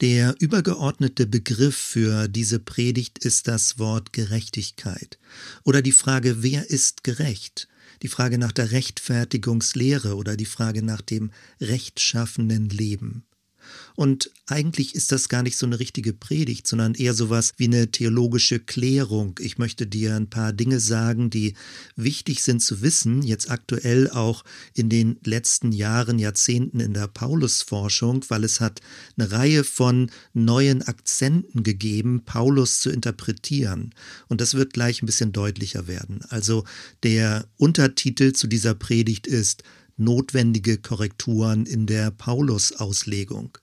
Der übergeordnete Begriff für diese Predigt ist das Wort Gerechtigkeit oder die Frage, wer ist gerecht? Die Frage nach der Rechtfertigungslehre oder die Frage nach dem rechtschaffenen Leben. Und eigentlich ist das gar nicht so eine richtige Predigt, sondern eher sowas wie eine theologische Klärung. Ich möchte dir ein paar Dinge sagen, die wichtig sind zu wissen, jetzt aktuell auch in den letzten Jahren, Jahrzehnten in der Paulusforschung, weil es hat eine Reihe von neuen Akzenten gegeben, Paulus zu interpretieren. Und das wird gleich ein bisschen deutlicher werden. Also der Untertitel zu dieser Predigt ist notwendige Korrekturen in der Paulus-Auslegung.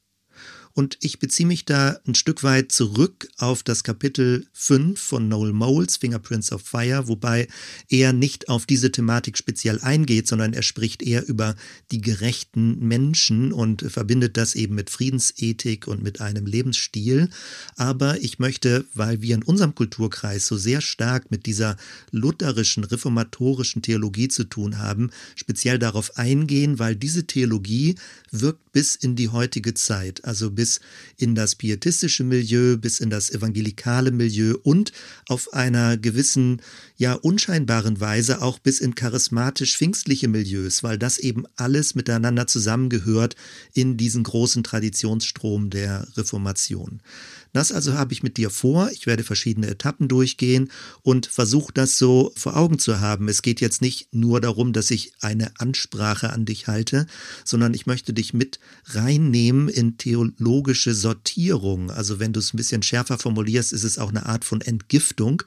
Und ich beziehe mich da ein Stück weit zurück auf das Kapitel 5 von Noel Moles, Fingerprints of Fire, wobei er nicht auf diese Thematik speziell eingeht, sondern er spricht eher über die gerechten Menschen und verbindet das eben mit Friedensethik und mit einem Lebensstil. Aber ich möchte, weil wir in unserem Kulturkreis so sehr stark mit dieser lutherischen, reformatorischen Theologie zu tun haben, speziell darauf eingehen, weil diese Theologie wirkt bis in die heutige Zeit, also bis in das pietistische Milieu, bis in das evangelikale Milieu und auf einer gewissen, ja unscheinbaren Weise auch bis in charismatisch-pfingstliche Milieus, weil das eben alles miteinander zusammengehört in diesen großen Traditionsstrom der Reformation. Das also habe ich mit dir vor. Ich werde verschiedene Etappen durchgehen und versuche das so vor Augen zu haben. Es geht jetzt nicht nur darum, dass ich eine Ansprache an dich halte, sondern ich möchte dich mit reinnehmen in theologische Sortierung. Also wenn du es ein bisschen schärfer formulierst, ist es auch eine Art von Entgiftung,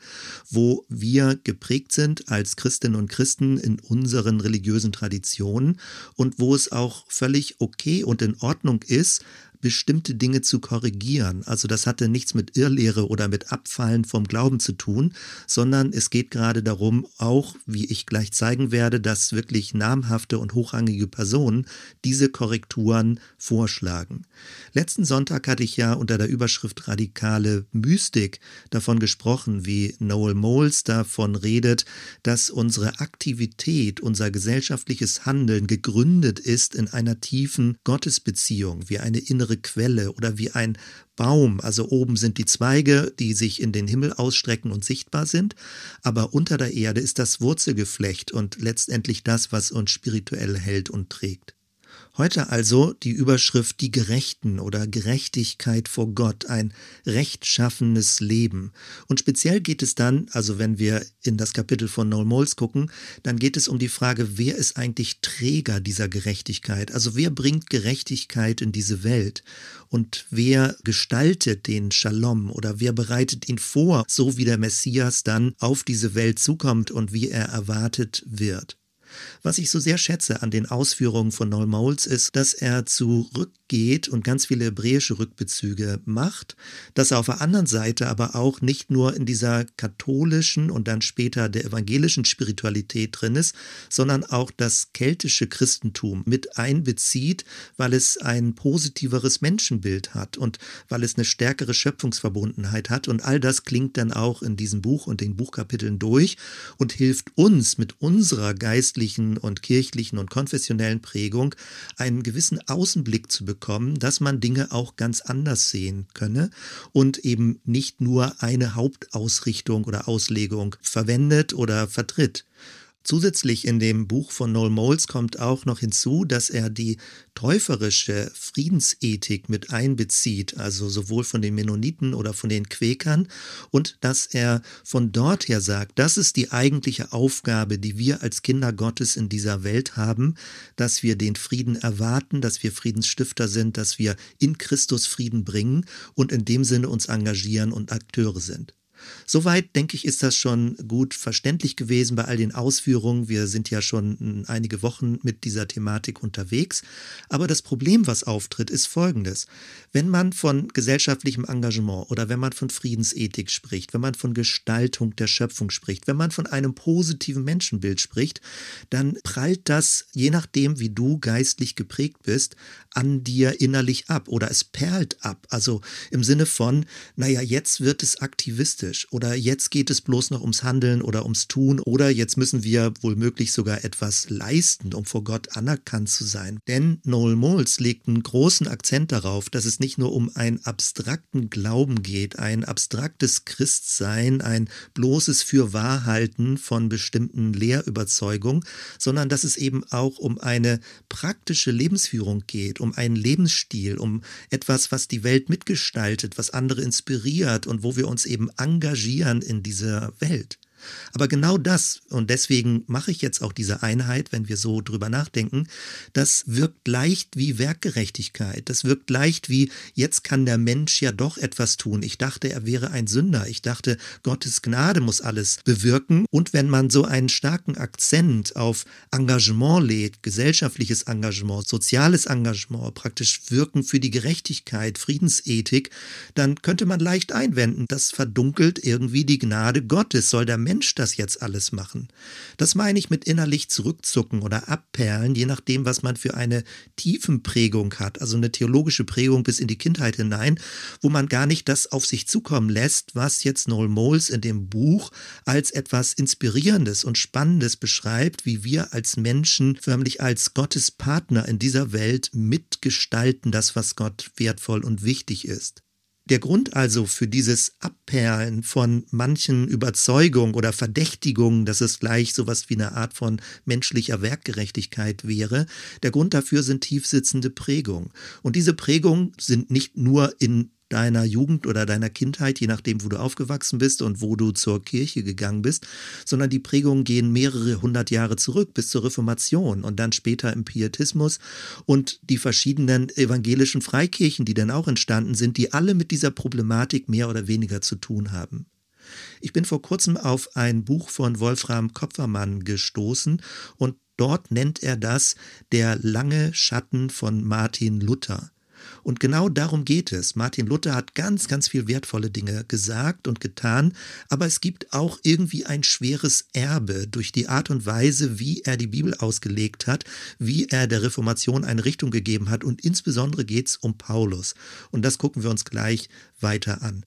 wo wir geprägt sind als Christinnen und Christen in unseren religiösen Traditionen und wo es auch völlig okay und in Ordnung ist, bestimmte Dinge zu korrigieren. Also das hatte nichts mit Irrlehre oder mit Abfallen vom Glauben zu tun, sondern es geht gerade darum, auch, wie ich gleich zeigen werde, dass wirklich namhafte und hochrangige Personen diese Korrekturen vorschlagen. Letzten Sonntag hatte ich ja unter der Überschrift radikale Mystik davon gesprochen, wie Noel Moles davon redet, dass unsere Aktivität, unser gesellschaftliches Handeln gegründet ist in einer tiefen Gottesbeziehung, wie eine innere innere Quelle oder wie ein Baum. Also oben sind die Zweige, die sich in den Himmel ausstrecken und sichtbar sind, aber unter der Erde ist das Wurzelgeflecht und letztendlich das, was uns spirituell hält und trägt. Heute also die Überschrift Die Gerechten oder Gerechtigkeit vor Gott, ein rechtschaffenes Leben. Und speziell geht es dann, also wenn wir in das Kapitel von Noel Moles gucken, dann geht es um die Frage, wer ist eigentlich Träger dieser Gerechtigkeit? Also wer bringt Gerechtigkeit in diese Welt? Und wer gestaltet den Shalom oder wer bereitet ihn vor, so wie der Messias dann auf diese Welt zukommt und wie er erwartet wird? Was ich so sehr schätze an den Ausführungen von Noel Moles ist, dass er zurückgeht und ganz viele hebräische Rückbezüge macht, dass er auf der anderen Seite aber auch nicht nur in dieser katholischen und dann später der evangelischen Spiritualität drin ist, sondern auch das keltische Christentum mit einbezieht, weil es ein positiveres Menschenbild hat und weil es eine stärkere Schöpfungsverbundenheit hat. Und all das klingt dann auch in diesem Buch und den Buchkapiteln durch und hilft uns mit unserer geistlichen geistlichen und kirchlichen und konfessionellen Prägung einen gewissen Außenblick zu bekommen, dass man Dinge auch ganz anders sehen könne und eben nicht nur eine Hauptausrichtung oder Auslegung verwendet oder vertritt. Zusätzlich in dem Buch von Noel Moles kommt auch noch hinzu, dass er die täuferische Friedensethik mit einbezieht, also sowohl von den Mennoniten oder von den Quäkern, und dass er von dort her sagt, das ist die eigentliche Aufgabe, die wir als Kinder Gottes in dieser Welt haben, dass wir den Frieden erwarten, dass wir Friedensstifter sind, dass wir in Christus Frieden bringen und in dem Sinne uns engagieren und Akteure sind. Soweit, denke ich, ist das schon gut verständlich gewesen bei all den Ausführungen. Wir sind ja schon einige Wochen mit dieser Thematik unterwegs. Aber das Problem, was auftritt, ist folgendes. Wenn man von gesellschaftlichem Engagement oder wenn man von Friedensethik spricht, wenn man von Gestaltung der Schöpfung spricht, wenn man von einem positiven Menschenbild spricht, dann prallt das, je nachdem, wie du geistlich geprägt bist, an dir innerlich ab oder es perlt ab. Also im Sinne von, naja, jetzt wird es aktivistisch egoistisch oder jetzt geht es bloß noch ums Handeln oder ums Tun oder jetzt müssen wir wohl möglich sogar etwas leisten, um vor Gott anerkannt zu sein. Denn Noel Moles legt einen großen Akzent darauf, dass es nicht nur um einen abstrakten Glauben geht, ein abstraktes Christsein, ein bloßes Fürwahrhalten von bestimmten Lehrüberzeugungen, sondern dass es eben auch um eine praktische Lebensführung geht, um einen Lebensstil, um etwas, was die Welt mitgestaltet, was andere inspiriert und wo wir uns eben engagieren in dieser Welt. Aber genau das, und deswegen mache ich jetzt auch diese Einheit, wenn wir so drüber nachdenken, das wirkt leicht wie Werkgerechtigkeit. Das wirkt leicht wie, jetzt kann der Mensch ja doch etwas tun. Ich dachte, er wäre ein Sünder. Ich dachte, Gottes Gnade muss alles bewirken. Und wenn man so einen starken Akzent auf Engagement legt, gesellschaftliches Engagement, soziales Engagement, praktisch Wirken für die Gerechtigkeit, Friedensethik, dann könnte man leicht einwenden, das verdunkelt irgendwie die Gnade Gottes. Soll der Mensch Mensch das jetzt alles machen? Das meine ich mit innerlich zurückzucken oder abperlen, je nachdem, was man für eine Tiefenprägung hat, also eine theologische Prägung bis in die Kindheit hinein, wo man gar nicht das auf sich zukommen lässt, was jetzt Noel Moles in dem Buch als etwas Inspirierendes und Spannendes beschreibt, wie wir als Menschen förmlich als Gottes Partner in dieser Welt mitgestalten, das, was Gott wertvoll und wichtig ist. Der Grund also für dieses Abperlen von manchen Überzeugungen oder Verdächtigungen, dass es gleich sowas wie eine Art von menschlicher Werkgerechtigkeit wäre, der Grund dafür sind tiefsitzende Prägungen. Und diese Prägungen sind nicht nur in deiner Jugend oder deiner Kindheit, je nachdem, wo du aufgewachsen bist und wo du zur Kirche gegangen bist, sondern die Prägungen gehen mehrere hundert Jahre zurück bis zur Reformation und dann später im Pietismus und die verschiedenen evangelischen Freikirchen, die dann auch entstanden sind, die alle mit dieser Problematik mehr oder weniger zu tun haben. Ich bin vor kurzem auf ein Buch von Wolfram Kopfermann gestoßen und dort nennt er das der lange Schatten von Martin Luther. Und genau darum geht es. Martin Luther hat ganz, ganz viel wertvolle Dinge gesagt und getan, aber es gibt auch irgendwie ein schweres Erbe durch die Art und Weise, wie er die Bibel ausgelegt hat, wie er der Reformation eine Richtung gegeben hat und insbesondere geht es um Paulus. Und das gucken wir uns gleich weiter an.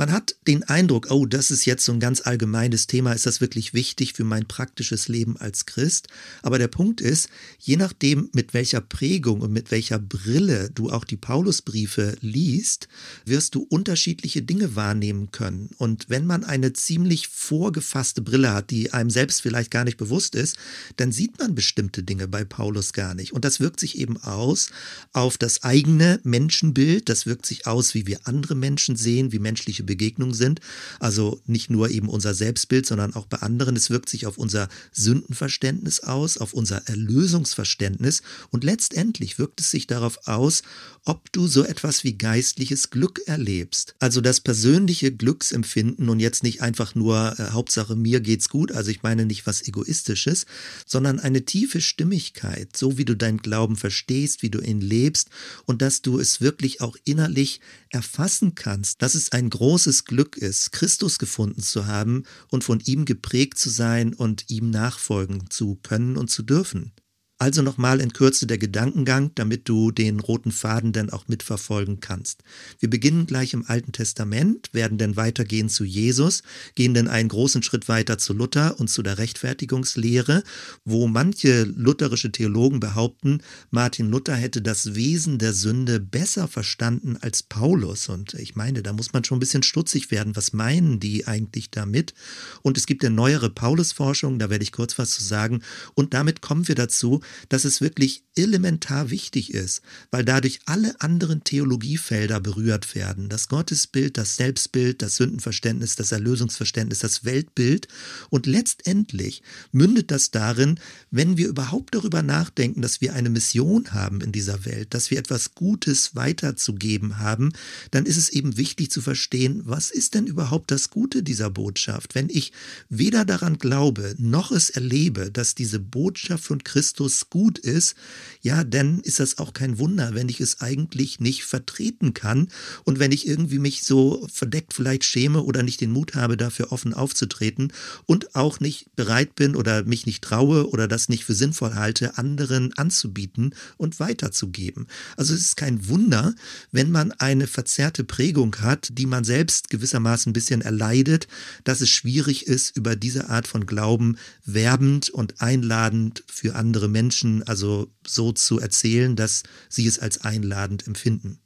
Man hat den Eindruck, oh, das ist jetzt so ein ganz allgemeines Thema, ist das wirklich wichtig für mein praktisches Leben als Christ? Aber der Punkt ist, je nachdem, mit welcher Prägung und mit welcher Brille du auch die Paulusbriefe liest, wirst du unterschiedliche Dinge wahrnehmen können. Und wenn man eine ziemlich vorgefasste Brille hat, die einem selbst vielleicht gar nicht bewusst ist, dann sieht man bestimmte Dinge bei Paulus gar nicht. Und das wirkt sich eben aus auf das eigene Menschenbild, das wirkt sich aus, wie wir andere Menschen sehen, wie menschliche Begegnungen sind. Also nicht nur eben unser Selbstbild, sondern auch bei anderen. Es wirkt sich auf unser Sündenverständnis aus, auf unser Erlösungsverständnis und letztendlich wirkt es sich darauf aus, ob du so etwas wie geistliches Glück erlebst. Also das persönliche Glücksempfinden und jetzt nicht einfach nur äh, Hauptsache mir geht's gut, also ich meine nicht was egoistisches, sondern eine tiefe Stimmigkeit, so wie du deinen Glauben verstehst, wie du ihn lebst und dass du es wirklich auch innerlich erfassen kannst, dass es ein großes Glück ist, Christus gefunden zu haben und von ihm geprägt zu sein und ihm nachfolgen zu können und zu dürfen. Also nochmal in Kürze der Gedankengang, damit du den roten Faden dann auch mitverfolgen kannst. Wir beginnen gleich im Alten Testament, werden dann weitergehen zu Jesus, gehen dann einen großen Schritt weiter zu Luther und zu der Rechtfertigungslehre, wo manche lutherische Theologen behaupten, Martin Luther hätte das Wesen der Sünde besser verstanden als Paulus. Und ich meine, da muss man schon ein bisschen stutzig werden. Was meinen die eigentlich damit? Und es gibt ja neuere Paulusforschung, da werde ich kurz was zu sagen. Und damit kommen wir dazu, dass es wirklich elementar wichtig ist, weil dadurch alle anderen Theologiefelder berührt werden. Das Gottesbild, das Selbstbild, das Sündenverständnis, das Erlösungsverständnis, das Weltbild. Und letztendlich mündet das darin, wenn wir überhaupt darüber nachdenken, dass wir eine Mission haben in dieser Welt, dass wir etwas Gutes weiterzugeben haben, dann ist es eben wichtig zu verstehen, was ist denn überhaupt das Gute dieser Botschaft? Wenn ich weder daran glaube, noch es erlebe, dass diese Botschaft von Christus gut ist, ja, dann ist das auch kein Wunder, wenn ich es eigentlich nicht vertreten kann und wenn ich irgendwie mich so verdeckt vielleicht schäme oder nicht den Mut habe, dafür offen aufzutreten und auch nicht bereit bin oder mich nicht traue oder das nicht für sinnvoll halte, anderen anzubieten und weiterzugeben. Also es ist kein Wunder, wenn man eine verzerrte Prägung hat, die man selbst gewissermaßen ein bisschen erleidet, dass es schwierig ist, über diese Art von Glauben werbend und einladend für andere Menschen, also so zu erzählen, dass sie es als einladend empfinden.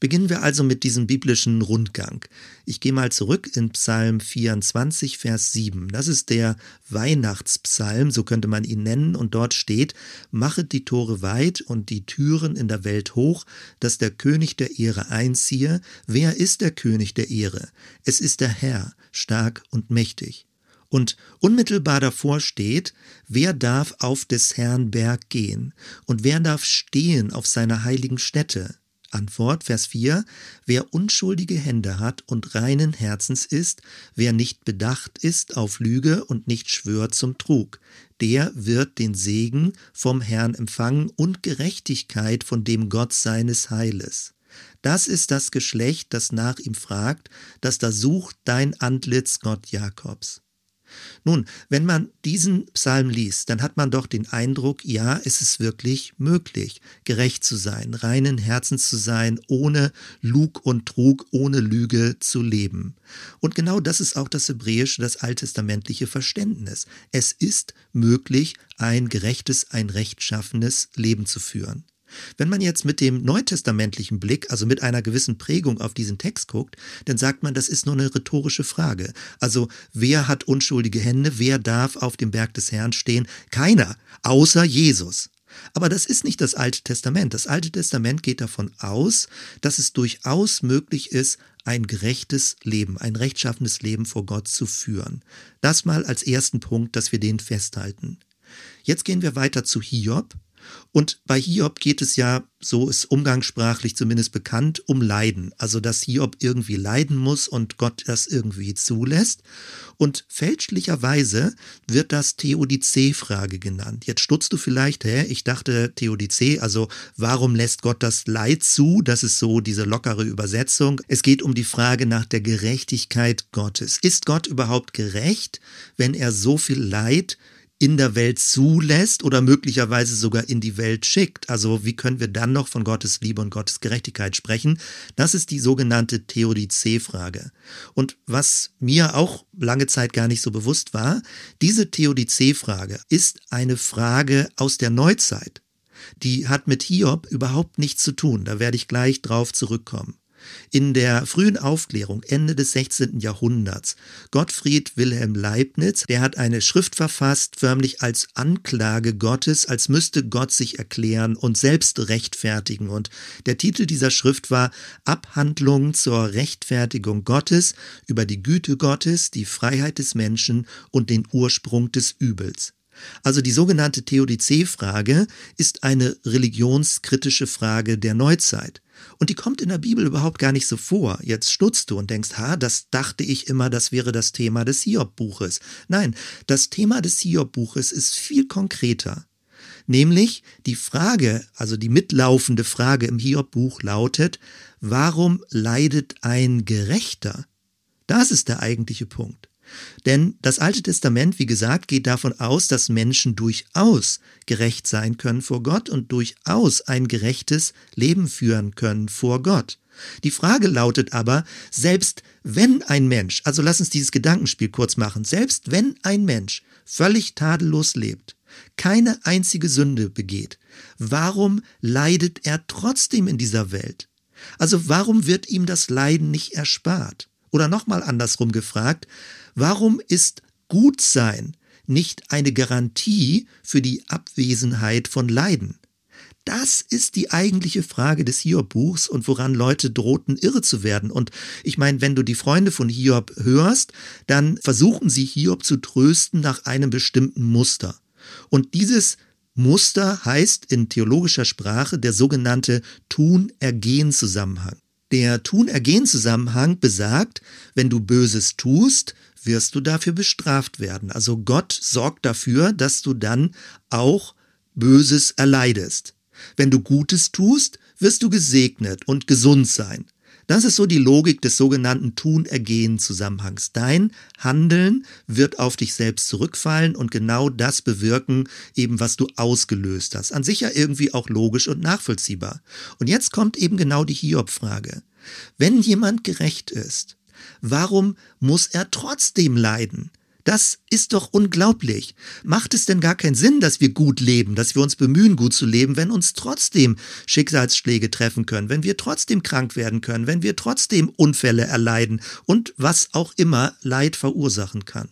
Beginnen wir also mit diesem biblischen Rundgang. Ich gehe mal zurück in Psalm 24, Vers 7. Das ist der Weihnachtspsalm, so könnte man ihn nennen, und dort steht, Machet die Tore weit und die Türen in der Welt hoch, dass der König der Ehre einziehe. Wer ist der König der Ehre? Es ist der Herr, stark und mächtig. Und unmittelbar davor steht, wer darf auf des Herrn Berg gehen und wer darf stehen auf seiner heiligen Stätte? Antwort, Vers 4, wer unschuldige Hände hat und reinen Herzens ist, wer nicht bedacht ist auf Lüge und nicht schwört zum Trug, der wird den Segen vom Herrn empfangen und Gerechtigkeit von dem Gott seines Heiles. Das ist das Geschlecht, das nach ihm fragt, das da sucht dein Antlitz, Gott Jakobs. Nun, wenn man diesen Psalm liest, dann hat man doch den Eindruck, ja, es ist wirklich möglich, gerecht zu sein, reinen Herzens zu sein, ohne Lug und Trug, ohne Lüge zu leben. Und genau das ist auch das hebräische, das alttestamentliche Verständnis. Es ist möglich, ein gerechtes, ein rechtschaffenes Leben zu führen. Wenn man jetzt mit dem neutestamentlichen Blick, also mit einer gewissen Prägung auf diesen Text guckt, dann sagt man, das ist nur eine rhetorische Frage. Also wer hat unschuldige Hände, wer darf auf dem Berg des Herrn stehen? Keiner, außer Jesus. Aber das ist nicht das Alte Testament. Das Alte Testament geht davon aus, dass es durchaus möglich ist, ein gerechtes Leben, ein rechtschaffenes Leben vor Gott zu führen. Das mal als ersten Punkt, dass wir den festhalten. Jetzt gehen wir weiter zu Hiob. Und bei Hiob geht es ja, so ist umgangssprachlich zumindest bekannt, um Leiden. Also, dass Hiob irgendwie leiden muss und Gott das irgendwie zulässt. Und fälschlicherweise wird das Theodizee-Frage genannt. Jetzt stutzt du vielleicht, hä, ich dachte Theodizee, also warum lässt Gott das Leid zu? Das ist so diese lockere Übersetzung. Es geht um die Frage nach der Gerechtigkeit Gottes. Ist Gott überhaupt gerecht, wenn er so viel Leid in der Welt zulässt oder möglicherweise sogar in die Welt schickt. Also wie können wir dann noch von Gottes Liebe und Gottes Gerechtigkeit sprechen? Das ist die sogenannte Theodizee-Frage. Und was mir auch lange Zeit gar nicht so bewusst war, diese Theodizee-Frage ist eine Frage aus der Neuzeit. Die hat mit Hiob überhaupt nichts zu tun. Da werde ich gleich drauf zurückkommen. In der frühen Aufklärung, Ende des 16. Jahrhunderts, Gottfried Wilhelm Leibniz, der hat eine Schrift verfasst, förmlich als Anklage Gottes, als müsste Gott sich erklären und selbst rechtfertigen. Und der Titel dieser Schrift war Abhandlung zur Rechtfertigung Gottes über die Güte Gottes, die Freiheit des Menschen und den Ursprung des Übels. Also die sogenannte Theodizee-Frage ist eine religionskritische Frage der Neuzeit. Und die kommt in der Bibel überhaupt gar nicht so vor. Jetzt stutzt du und denkst, ha, das dachte ich immer, das wäre das Thema des Hiob-Buches. Nein, das Thema des Hiob-Buches ist viel konkreter. Nämlich die Frage, also die mitlaufende Frage im Hiob-Buch lautet, warum leidet ein Gerechter? Das ist der eigentliche Punkt. Denn das Alte Testament, wie gesagt, geht davon aus, dass Menschen durchaus gerecht sein können vor Gott und durchaus ein gerechtes Leben führen können vor Gott. Die Frage lautet aber, selbst wenn ein Mensch, also lass uns dieses Gedankenspiel kurz machen, selbst wenn ein Mensch völlig tadellos lebt, keine einzige Sünde begeht, warum leidet er trotzdem in dieser Welt? Also warum wird ihm das Leiden nicht erspart? Oder nochmal andersrum gefragt, Warum ist Gutsein nicht eine Garantie für die Abwesenheit von Leiden? Das ist die eigentliche Frage des Hiob-Buchs und woran Leute drohten, irre zu werden. Und ich meine, wenn du die Freunde von Hiob hörst, dann versuchen sie Hiob zu trösten nach einem bestimmten Muster. Und dieses Muster heißt in theologischer Sprache der sogenannte Tun-Ergehen-Zusammenhang. Der Tun-Ergehen-Zusammenhang besagt, wenn du Böses tust, wirst du dafür bestraft werden. Also Gott sorgt dafür, dass du dann auch Böses erleidest. Wenn du Gutes tust, wirst du gesegnet und gesund sein. Das ist so die Logik des sogenannten Tun-Ergehen-Zusammenhangs. Dein Handeln wird auf dich selbst zurückfallen und genau das bewirken, eben was du ausgelöst hast. An sich ja irgendwie auch logisch und nachvollziehbar. Und jetzt kommt eben genau die Hiob-Frage. Wenn jemand gerecht ist, warum muss er trotzdem leiden? Das ist doch unglaublich. Macht es denn gar keinen Sinn, dass wir gut leben, dass wir uns bemühen, gut zu leben, wenn uns trotzdem Schicksalsschläge treffen können, wenn wir trotzdem krank werden können, wenn wir trotzdem Unfälle erleiden und was auch immer Leid verursachen kann?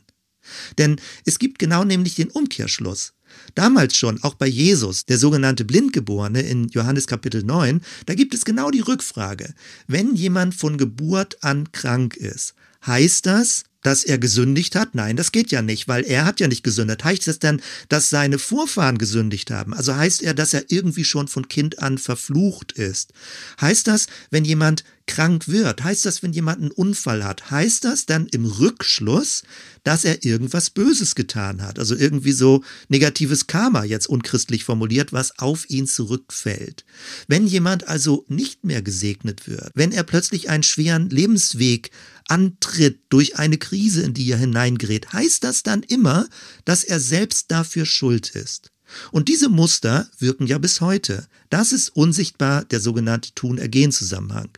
Denn es gibt genau nämlich den Umkehrschluss. Damals schon, auch bei Jesus, der sogenannte Blindgeborene in Johannes Kapitel 9, da gibt es genau die Rückfrage. Wenn jemand von Geburt an krank ist, heißt das, dass er gesündigt hat? Nein, das geht ja nicht, weil er hat ja nicht gesündigt. Heißt es denn, dass seine Vorfahren gesündigt haben? Also heißt er, dass er irgendwie schon von Kind an verflucht ist? Heißt das, wenn jemand krank wird? Heißt das, wenn jemand einen Unfall hat? Heißt das dann im Rückschluss, dass er irgendwas Böses getan hat? Also irgendwie so negatives Karma, jetzt unchristlich formuliert, was auf ihn zurückfällt. Wenn jemand also nicht mehr gesegnet wird, wenn er plötzlich einen schweren Lebensweg antritt durch eine Krise, in die er hineingerät, heißt das dann immer, dass er selbst dafür schuld ist. Und diese Muster wirken ja bis heute. Das ist unsichtbar der sogenannte Tun-Ergehen-Zusammenhang.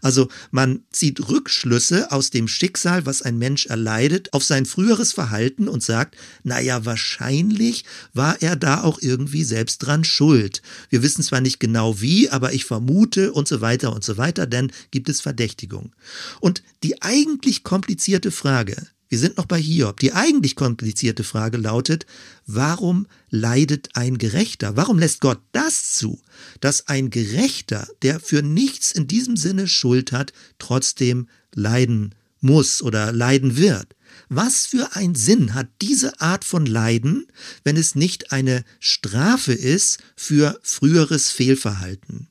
Also man zieht Rückschlüsse aus dem Schicksal, was ein Mensch erleidet, auf sein früheres Verhalten und sagt, naja, wahrscheinlich war er da auch irgendwie selbst dran schuld. Wir wissen zwar nicht genau wie, aber ich vermute und so weiter und so weiter, denn gibt es Verdächtigung. Und die eigentlich komplizierte Frage, wir sind noch bei Hiob. Die eigentlich komplizierte Frage lautet, warum leidet ein Gerechter? Warum lässt Gott das zu, dass ein Gerechter, der für nichts in diesem Sinne Schuld hat, trotzdem leiden muss oder leiden wird? Was für ein Sinn hat diese Art von Leiden, wenn es nicht eine Strafe ist für früheres Fehlverhalten?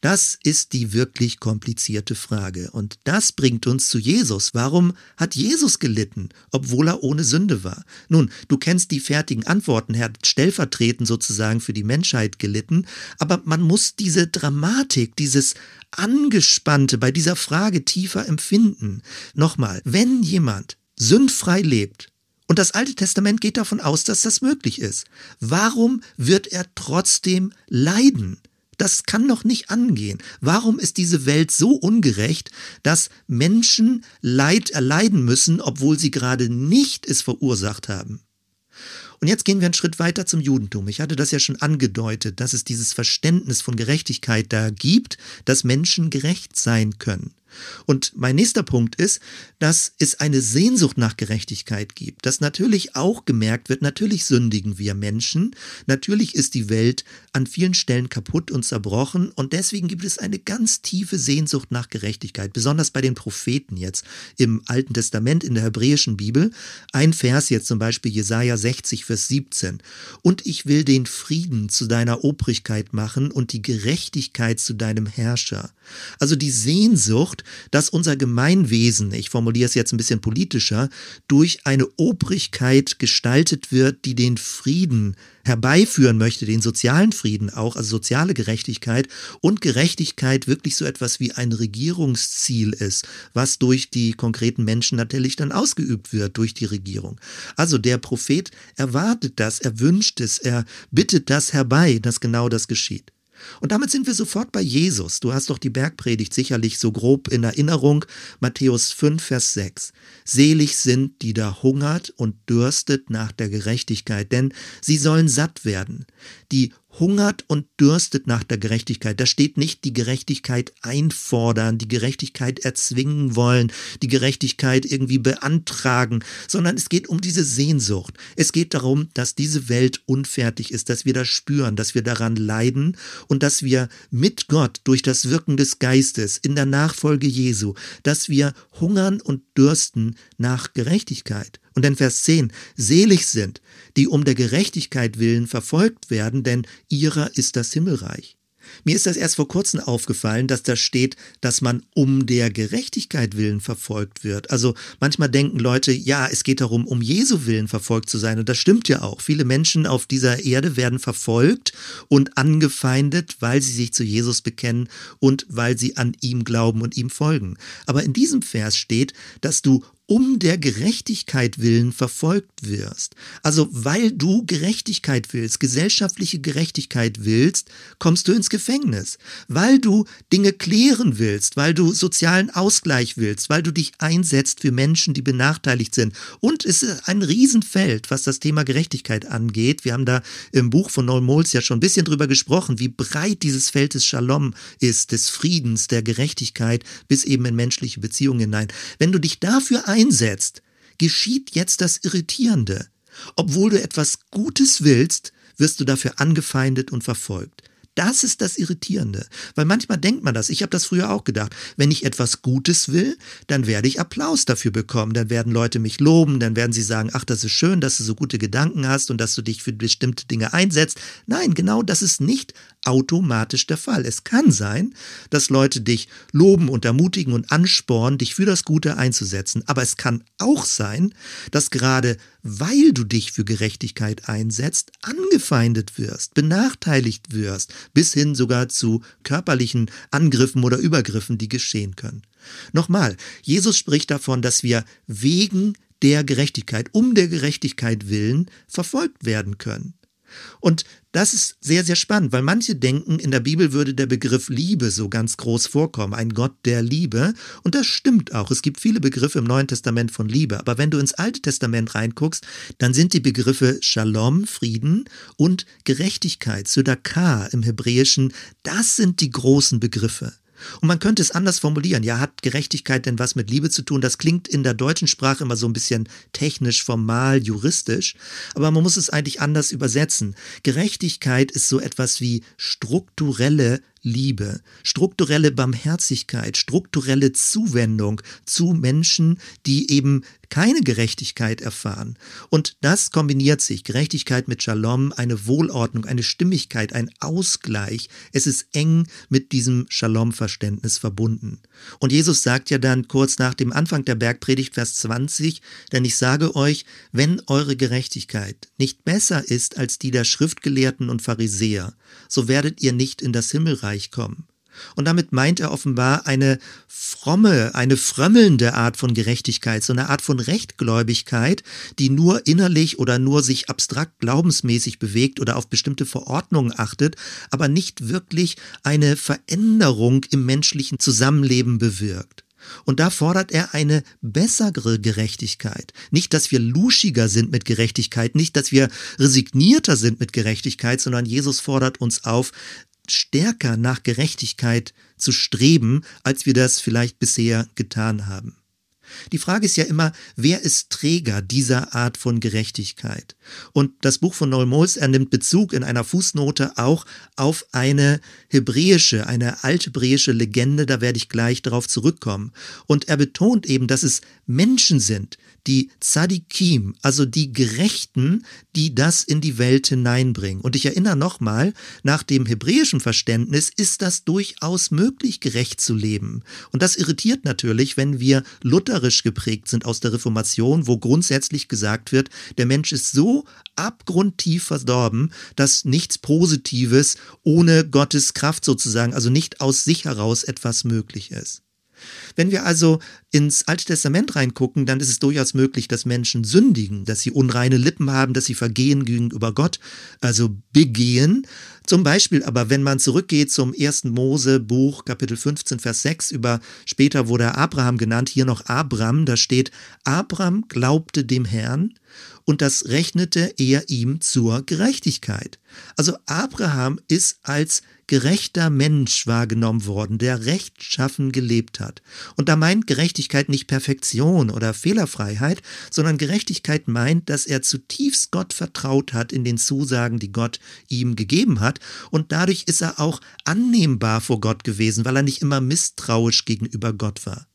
Das ist die wirklich komplizierte Frage. Und das bringt uns zu Jesus. Warum hat Jesus gelitten, obwohl er ohne Sünde war? Nun, du kennst die fertigen Antworten. Er hat stellvertretend sozusagen für die Menschheit gelitten. Aber man muss diese Dramatik, dieses Angespannte bei dieser Frage tiefer empfinden. Nochmal, wenn jemand sündfrei lebt, und das Alte Testament geht davon aus, dass das möglich ist. Warum wird er trotzdem leiden? Das kann doch nicht angehen. Warum ist diese Welt so ungerecht, dass Menschen Leid erleiden müssen, obwohl sie gerade nicht es verursacht haben? Und jetzt gehen wir einen Schritt weiter zum Judentum. Ich hatte das ja schon angedeutet, dass es dieses Verständnis von Gerechtigkeit da gibt, dass Menschen gerecht sein können. Und mein nächster Punkt ist, dass es eine Sehnsucht nach Gerechtigkeit gibt, dass natürlich auch gemerkt wird, natürlich sündigen wir Menschen, natürlich ist die Welt an vielen Stellen kaputt und zerbrochen und deswegen gibt es eine ganz tiefe Sehnsucht nach Gerechtigkeit, besonders bei den Propheten jetzt im Alten Testament, in der hebräischen Bibel. Ein Vers jetzt zum Beispiel Jesaja 60, Vers 17. Und ich will den Frieden zu deiner Obrigkeit machen und die Gerechtigkeit zu deinem Herrscher. Also die Sehnsucht, dass unser Gemeinwesen, ich formuliere es jetzt ein bisschen politischer, durch eine Obrigkeit gestaltet wird, die den Frieden herbeiführen möchte, den sozialen Frieden auch, also soziale Gerechtigkeit und Gerechtigkeit wirklich so etwas wie ein Regierungsziel ist, was durch die konkreten Menschen natürlich dann ausgeübt wird, durch die Regierung. Also der Prophet erwartet das, er wünscht es, er bittet das herbei, dass genau das geschieht. Und damit sind wir sofort bei Jesus. Du hast doch die Bergpredigt sicherlich so grob in Erinnerung. Matthäus 5, Vers 6. Selig sind, die da hungert und dürstet nach der Gerechtigkeit, denn sie sollen satt werden. Die hungert und dürstet nach der Gerechtigkeit. Da steht nicht die Gerechtigkeit einfordern, die Gerechtigkeit erzwingen wollen, die Gerechtigkeit irgendwie beantragen, sondern es geht um diese Sehnsucht. Es geht darum, dass diese Welt unfertig ist, dass wir das spüren, dass wir daran leiden und dass wir mit Gott durch das Wirken des Geistes in der Nachfolge Jesu, dass wir hungern und dürsten nach Gerechtigkeit. Und in Vers 10, selig sind, die um der Gerechtigkeit willen verfolgt werden, denn ihrer ist das Himmelreich. Mir ist das erst vor kurzem aufgefallen, dass da steht, dass man um der Gerechtigkeit willen verfolgt wird. Also manchmal denken Leute, ja, es geht darum, um Jesu willen verfolgt zu sein. Und das stimmt ja auch. Viele Menschen auf dieser Erde werden verfolgt und angefeindet, weil sie sich zu Jesus bekennen und weil sie an ihm glauben und ihm folgen. Aber in diesem Vers steht, dass du um der Gerechtigkeit willen verfolgt wirst. Also weil du Gerechtigkeit willst, gesellschaftliche Gerechtigkeit willst, kommst du ins Gefängnis. Weil du Dinge klären willst, weil du sozialen Ausgleich willst, weil du dich einsetzt für Menschen, die benachteiligt sind. Und es ist ein Riesenfeld, was das Thema Gerechtigkeit angeht. Wir haben da im Buch von Noel Moles ja schon ein bisschen drüber gesprochen, wie breit dieses Feld des Shalom ist, des Friedens, der Gerechtigkeit, bis eben in menschliche Beziehungen hinein. Wenn du dich dafür einsetzt, geschieht jetzt das Irritierende. Obwohl du etwas Gutes willst, wirst du dafür angefeindet und verfolgt. Das ist das Irritierende, weil manchmal denkt man das. Ich habe das früher auch gedacht. Wenn ich etwas Gutes will, dann werde ich Applaus dafür bekommen. Dann werden Leute mich loben, dann werden sie sagen, ach, das ist schön, dass du so gute Gedanken hast und dass du dich für bestimmte Dinge einsetzt. Nein, genau das ist nicht automatisch der Fall. Es kann sein, dass Leute dich loben und ermutigen und anspornen, dich für das Gute einzusetzen. Aber es kann auch sein, dass gerade weil du dich für Gerechtigkeit einsetzt, angefeindet wirst, benachteiligt wirst, bis hin sogar zu körperlichen Angriffen oder Übergriffen, die geschehen können. Nochmal, Jesus spricht davon, dass wir wegen der Gerechtigkeit, um der Gerechtigkeit willen, verfolgt werden können. Und das ist sehr, sehr spannend, weil manche denken, in der Bibel würde der Begriff Liebe so ganz groß vorkommen, ein Gott der Liebe. Und das stimmt auch. Es gibt viele Begriffe im Neuen Testament von Liebe. Aber wenn du ins Alte Testament reinguckst, dann sind die Begriffe Shalom, Frieden und Gerechtigkeit, Sudaka im Hebräischen, das sind die großen Begriffe. Und man könnte es anders formulieren. Ja, hat Gerechtigkeit denn was mit Liebe zu tun? Das klingt in der deutschen Sprache immer so ein bisschen technisch, formal, juristisch. Aber man muss es eigentlich anders übersetzen. Gerechtigkeit ist so etwas wie strukturelle Liebe, strukturelle Barmherzigkeit, strukturelle Zuwendung zu Menschen, die eben keine Gerechtigkeit erfahren. Und das kombiniert sich, Gerechtigkeit mit Shalom, eine Wohlordnung, eine Stimmigkeit, ein Ausgleich. Es ist eng mit diesem Shalom-Verständnis verbunden. Und Jesus sagt ja dann kurz nach dem Anfang der Bergpredigt, Vers 20, denn ich sage euch, wenn eure Gerechtigkeit nicht besser ist als die der Schriftgelehrten und Pharisäer, so werdet ihr nicht in das Himmelreich kommen. Und damit meint er offenbar eine fromme, eine frömmelnde Art von Gerechtigkeit, so eine Art von Rechtgläubigkeit, die nur innerlich oder nur sich abstrakt glaubensmäßig bewegt oder auf bestimmte Verordnungen achtet, aber nicht wirklich eine Veränderung im menschlichen Zusammenleben bewirkt. Und da fordert er eine bessere Gerechtigkeit. Nicht, dass wir luschiger sind mit Gerechtigkeit, nicht, dass wir resignierter sind mit Gerechtigkeit, sondern Jesus fordert uns auf, stärker nach Gerechtigkeit zu streben, als wir das vielleicht bisher getan haben. Die Frage ist ja immer, wer ist Träger dieser Art von Gerechtigkeit? Und das Buch von Noel Moles, er nimmt Bezug in einer Fußnote auch auf eine hebräische, eine althebräische Legende, da werde ich gleich darauf zurückkommen. Und er betont eben, dass es Menschen sind, die Tzadikim, also die Gerechten, die das in die Welt hineinbringen. Und ich erinnere nochmal, nach dem hebräischen Verständnis ist das durchaus möglich, gerecht zu leben. Und das irritiert natürlich, wenn wir lutherisch geprägt sind aus der Reformation, wo grundsätzlich gesagt wird, der Mensch ist so abgrundtief verdorben, dass nichts Positives ohne Gottes Kraft sozusagen, also nicht aus sich heraus etwas möglich ist. Wenn wir also ins Alte Testament reingucken, dann ist es durchaus möglich, dass Menschen sündigen, dass sie unreine Lippen haben, dass sie Vergehen gegenüber Gott, also begehen. Zum Beispiel aber, wenn man zurückgeht zum ersten Mose Buch, Kapitel 15, Vers 6, über später wurde Abraham genannt, hier noch Abram, da steht, Abram glaubte dem Herrn und das rechnete er ihm zur Gerechtigkeit. Also Abraham ist als gerechter Mensch wahrgenommen worden, der rechtschaffen gelebt hat. Und da meint Gerechtigkeit nicht Perfektion oder Fehlerfreiheit, sondern Gerechtigkeit meint, dass er zutiefst Gott vertraut hat in den Zusagen, die Gott ihm gegeben hat. Und dadurch ist er auch annehmbar vor Gott gewesen, weil er nicht immer misstrauisch gegenüber Gott war.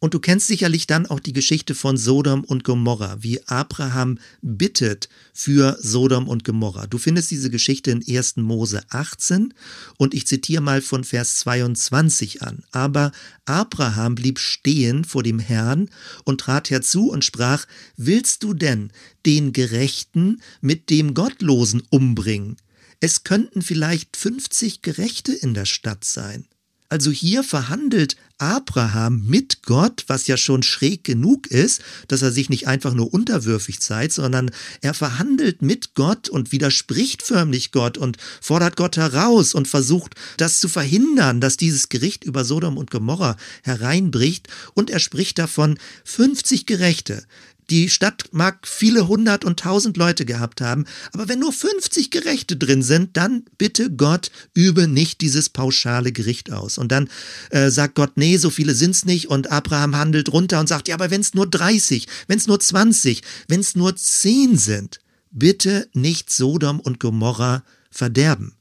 Und du kennst sicherlich dann auch die Geschichte von Sodom und Gomorra, wie Abraham bittet für Sodom und Gomorra. Du findest diese Geschichte in 1. Mose 18 und ich zitiere mal von Vers 22 an. Aber Abraham blieb stehen vor dem Herrn und trat herzu und sprach, Willst du denn den Gerechten mit dem Gottlosen umbringen? Es könnten vielleicht 50 Gerechte in der Stadt sein. Also hier verhandelt Abraham mit Gott, was ja schon schräg genug ist, dass er sich nicht einfach nur unterwürfig zeigt, sondern er verhandelt mit Gott und widerspricht förmlich Gott und fordert Gott heraus und versucht, das zu verhindern, dass dieses Gericht über Sodom und Gomorra hereinbricht. Und er spricht davon 50 Gerechte. Die Stadt mag viele hundert und tausend Leute gehabt haben, aber wenn nur 50 Gerechte drin sind, dann bitte Gott, übe nicht dieses pauschale Gericht aus. Und dann äh, sagt Gott, nee, so viele sind's nicht. Und Abraham handelt runter und sagt, ja, aber wenn's nur 30, wenn's nur 20, wenn's nur 10 sind, bitte nicht Sodom und Gomorra verderben.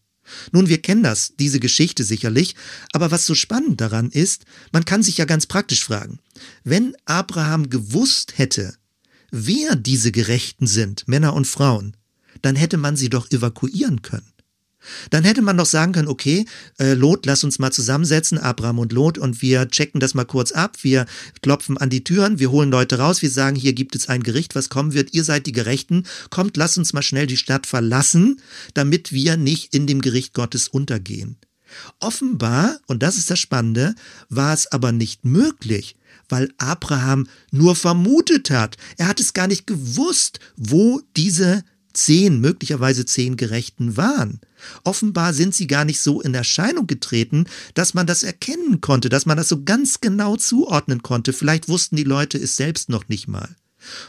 Nun, wir kennen das, diese Geschichte sicherlich, aber was so spannend daran ist, man kann sich ja ganz praktisch fragen, wenn Abraham gewusst hätte, wer diese Gerechten sind, Männer und Frauen, dann hätte man sie doch evakuieren können. Dann hätte man doch sagen können, okay, äh, Lot, lass uns mal zusammensetzen, Abraham und Lot, und wir checken das mal kurz ab, wir klopfen an die Türen, wir holen Leute raus, wir sagen, hier gibt es ein Gericht, was kommen wird, ihr seid die Gerechten, kommt, lass uns mal schnell die Stadt verlassen, damit wir nicht in dem Gericht Gottes untergehen. Offenbar, und das ist das Spannende, war es aber nicht möglich, weil Abraham nur vermutet hat. Er hat es gar nicht gewusst, wo diese zehn, möglicherweise zehn Gerechten waren. Offenbar sind sie gar nicht so in Erscheinung getreten, dass man das erkennen konnte, dass man das so ganz genau zuordnen konnte. Vielleicht wussten die Leute es selbst noch nicht mal.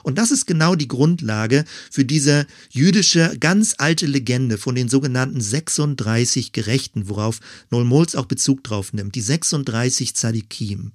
Und das ist genau die Grundlage für diese jüdische ganz alte Legende von den sogenannten 36 Gerechten, worauf Noel Mols auch Bezug drauf nimmt, die 36 Zadikim.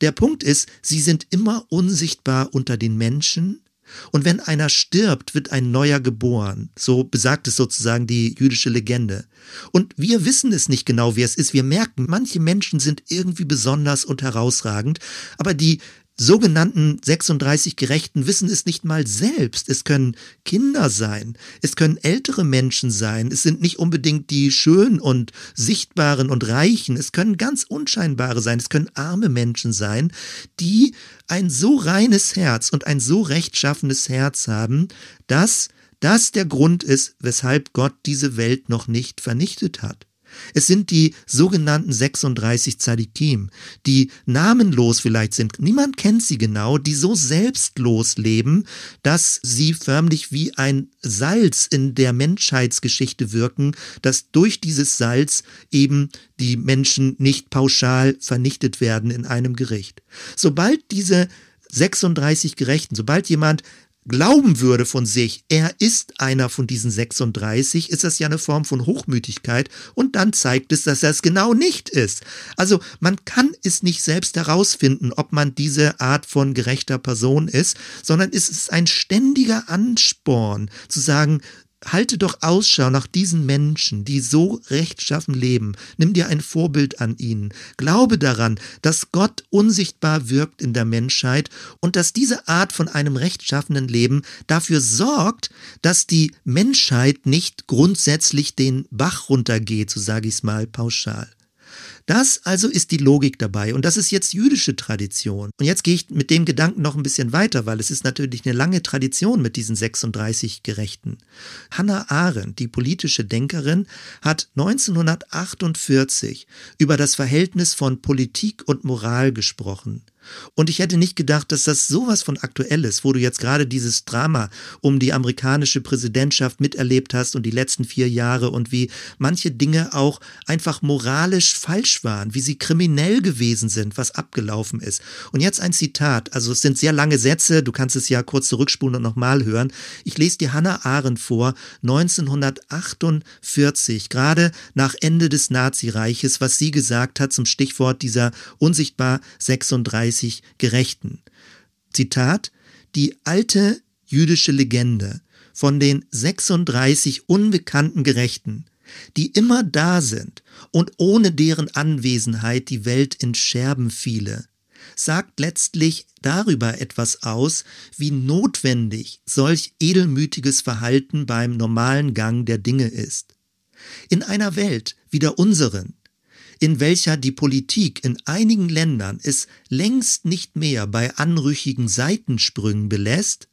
Der Punkt ist, sie sind immer unsichtbar unter den Menschen, und wenn einer stirbt, wird ein neuer geboren. So besagt es sozusagen die jüdische Legende. Und wir wissen es nicht genau, wer es ist. Wir merken, manche Menschen sind irgendwie besonders und herausragend, aber die sogenannten 36 Gerechten wissen es nicht mal selbst. Es können Kinder sein, es können ältere Menschen sein, es sind nicht unbedingt die schönen und sichtbaren und reichen, es können ganz unscheinbare sein, es können arme Menschen sein, die ein so reines Herz und ein so rechtschaffenes Herz haben, dass das der Grund ist, weshalb Gott diese Welt noch nicht vernichtet hat. Es sind die sogenannten 36 Zadikim, die namenlos vielleicht sind. Niemand kennt sie genau, die so selbstlos leben, dass sie förmlich wie ein Salz in der Menschheitsgeschichte wirken, dass durch dieses Salz eben die Menschen nicht pauschal vernichtet werden in einem Gericht. Sobald diese 36 Gerechten, sobald jemand glauben würde von sich, er ist einer von diesen 36, ist das ja eine Form von Hochmütigkeit und dann zeigt es, dass er es genau nicht ist. Also man kann es nicht selbst herausfinden, ob man diese Art von gerechter Person ist, sondern es ist ein ständiger Ansporn zu sagen, halte doch Ausschau nach diesen Menschen, die so rechtschaffen leben. Nimm dir ein Vorbild an ihnen. Glaube daran, dass Gott unsichtbar wirkt in der Menschheit und dass diese Art von einem rechtschaffenen Leben dafür sorgt, dass die Menschheit nicht grundsätzlich den Bach runtergeht, so sage ich es mal pauschal. Das also ist die Logik dabei und das ist jetzt jüdische Tradition. Und jetzt gehe ich mit dem Gedanken noch ein bisschen weiter, weil es ist natürlich eine lange Tradition mit diesen 36 Gerechten. Hannah Arendt, die politische Denkerin, hat 1948 über das Verhältnis von Politik und Moral gesprochen. Und ich hätte nicht gedacht, dass das sowas von aktuell ist, wo du jetzt gerade dieses Drama um die amerikanische Präsidentschaft miterlebt hast und die letzten vier Jahre und wie manche Dinge auch einfach moralisch falsch waren, wie sie kriminell gewesen sind, was abgelaufen ist. Und jetzt ein Zitat, also es sind sehr lange Sätze, du kannst es ja kurz zurückspulen und nochmal hören. Ich lese dir Hannah Arendt vor, 1948, gerade nach Ende des Nazireiches, was sie gesagt hat zum Stichwort dieser unsichtbar 36 36 Gerechten. Zitat, die alte jüdische Legende von den 36 unbekannten Gerechten, die immer da sind und ohne deren Anwesenheit die Welt in Scherben fiele, sagt letztlich darüber etwas aus, wie notwendig solch edelmütiges Verhalten beim normalen Gang der Dinge ist. In einer Welt wie der unseren, in welcher die Politik in einigen Ländern es längst nicht mehr bei anrüchigen Seitensprüngen belässt,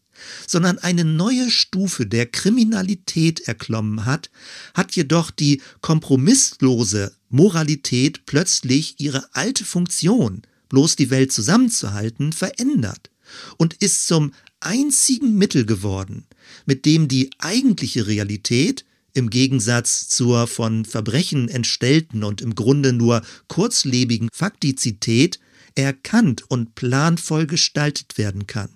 sondern eine neue Stufe der Kriminalität erklommen hat, hat jedoch die kompromisslose Moralität plötzlich ihre alte Funktion, bloß die Welt zusammenzuhalten, verändert und ist zum einzigen Mittel geworden, mit dem die eigentliche Realität im Gegensatz zur von Verbrechen entstellten und im Grunde nur kurzlebigen Faktizität erkannt und planvoll gestaltet werden kann.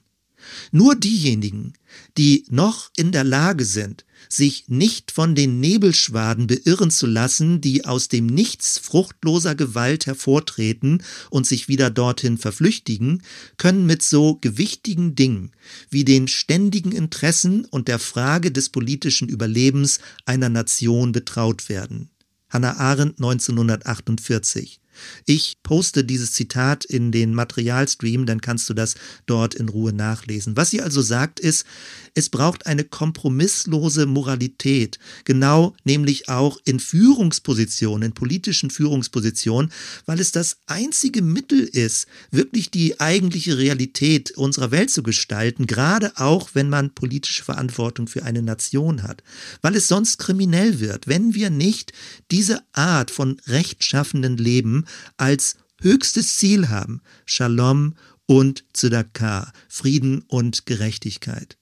Nur diejenigen, die noch in der Lage sind, sich nicht von den Nebelschwaden beirren zu lassen, die aus dem Nichts fruchtloser Gewalt hervortreten und sich wieder dorthin verflüchtigen, können mit so gewichtigen Dingen wie den ständigen Interessen und der Frage des politischen Überlebens einer Nation betraut werden. Hannah Arendt 1948 ich poste dieses Zitat in den Materialstream, dann kannst du das dort in Ruhe nachlesen. Was sie also sagt ist, es braucht eine kompromisslose Moralität, genau nämlich auch in Führungspositionen, in politischen Führungspositionen, weil es das einzige Mittel ist, wirklich die eigentliche Realität unserer Welt zu gestalten, gerade auch wenn man politische Verantwortung für eine Nation hat, weil es sonst kriminell wird, wenn wir nicht diese Art von rechtschaffenden Leben als höchstes Ziel haben, Shalom und Tzedakah, Frieden und Gerechtigkeit.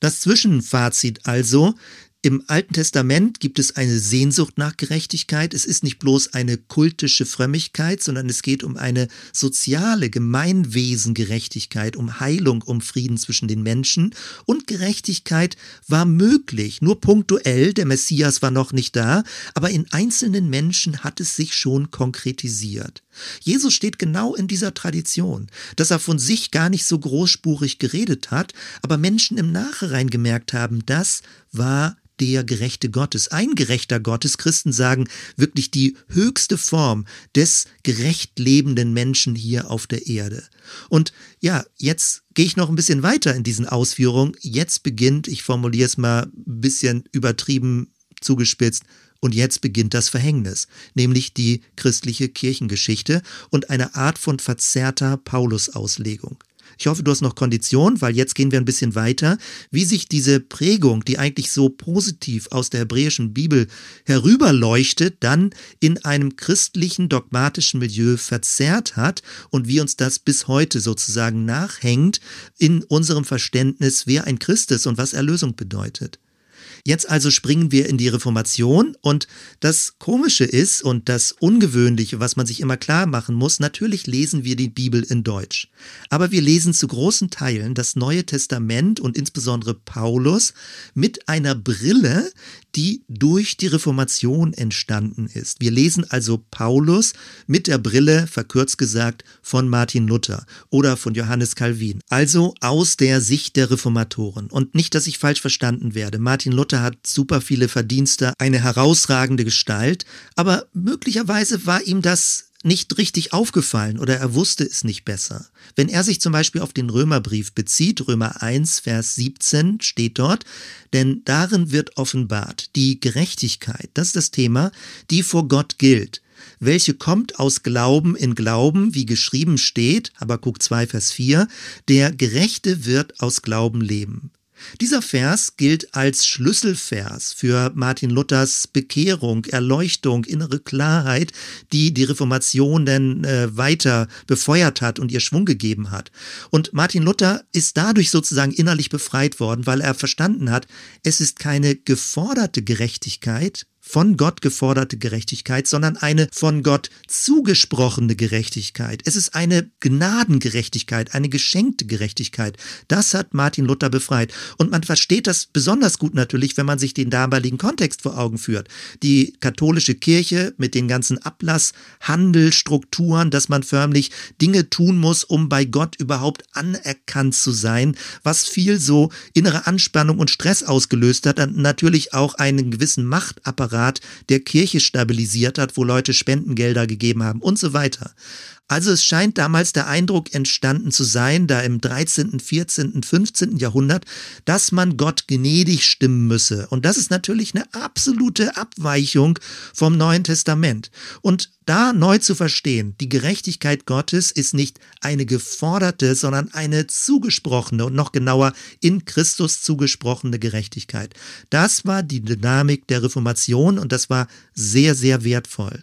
Das Zwischenfazit also, im Alten Testament gibt es eine Sehnsucht nach Gerechtigkeit. Es ist nicht bloß eine kultische Frömmigkeit, sondern es geht um eine soziale Gemeinwesengerechtigkeit, um Heilung, um Frieden zwischen den Menschen. Und Gerechtigkeit war möglich, nur punktuell, der Messias war noch nicht da, aber in einzelnen Menschen hat es sich schon konkretisiert. Jesus steht genau in dieser Tradition, dass er von sich gar nicht so großspurig geredet hat, aber Menschen im Nachhinein gemerkt haben, das war der gerechte Gottes, ein gerechter Gottes. Christen sagen wirklich die höchste Form des gerecht lebenden Menschen hier auf der Erde. Und ja, jetzt gehe ich noch ein bisschen weiter in diesen Ausführungen. Jetzt beginnt, ich formuliere es mal ein bisschen übertrieben zugespitzt, und jetzt beginnt das Verhängnis, nämlich die christliche Kirchengeschichte und eine Art von verzerrter Paulus-Auslegung. Ich hoffe, du hast noch Kondition, weil jetzt gehen wir ein bisschen weiter, wie sich diese Prägung, die eigentlich so positiv aus der hebräischen Bibel herüberleuchtet, dann in einem christlichen dogmatischen Milieu verzerrt hat und wie uns das bis heute sozusagen nachhängt in unserem Verständnis, wer ein Christ ist und was Erlösung bedeutet. Jetzt also springen wir in die Reformation und das Komische ist und das Ungewöhnliche, was man sich immer klar machen muss, natürlich lesen wir die Bibel in Deutsch. Aber wir lesen zu großen Teilen das Neue Testament und insbesondere Paulus mit einer Brille, die durch die Reformation entstanden ist. Wir lesen also Paulus mit der Brille, verkürzt gesagt, von Martin Luther oder von Johannes Calvin. Also aus der Sicht der Reformatoren. Und nicht, dass ich falsch verstanden werde. Martin Luther hat super viele Verdienste, eine herausragende Gestalt, aber möglicherweise war ihm das nicht richtig aufgefallen oder er wusste es nicht besser. Wenn er sich zum Beispiel auf den Römerbrief bezieht, Römer 1, Vers 17 steht dort, denn darin wird offenbart die Gerechtigkeit, das ist das Thema, die vor Gott gilt, welche kommt aus Glauben in Glauben, wie geschrieben steht, Habakkuk 2, Vers 4, der Gerechte wird aus Glauben leben. Dieser Vers gilt als Schlüsselvers für Martin Luthers Bekehrung, Erleuchtung, innere Klarheit, die die Reformation dann äh, weiter befeuert hat und ihr Schwung gegeben hat. Und Martin Luther ist dadurch sozusagen innerlich befreit worden, weil er verstanden hat, es ist keine geforderte Gerechtigkeit, von Gott geforderte Gerechtigkeit, sondern eine von Gott zugesprochene Gerechtigkeit. Es ist eine Gnadengerechtigkeit, eine geschenkte Gerechtigkeit. Das hat Martin Luther befreit. Und man versteht das besonders gut natürlich, wenn man sich den damaligen Kontext vor Augen führt. Die katholische Kirche mit den ganzen Ablass, Handel, Strukturen, dass man förmlich Dinge tun muss, um bei Gott überhaupt anerkannt zu sein, was viel so innere Anspannung und Stress ausgelöst hat, und natürlich auch einen gewissen Machtapparat Apparat der Kirche stabilisiert hat, wo Leute Spendengelder gegeben haben und so weiter. Also es scheint damals der Eindruck entstanden zu sein, da im 13., 14., 15. Jahrhundert, dass man Gott gnädig stimmen müsse. Und das ist natürlich eine absolute Abweichung vom Neuen Testament. Und da neu zu verstehen, die Gerechtigkeit Gottes ist nicht eine geforderte, sondern eine zugesprochene und noch genauer in Christus zugesprochene Gerechtigkeit. Das war die Dynamik der Reformation und das war sehr, sehr wertvoll.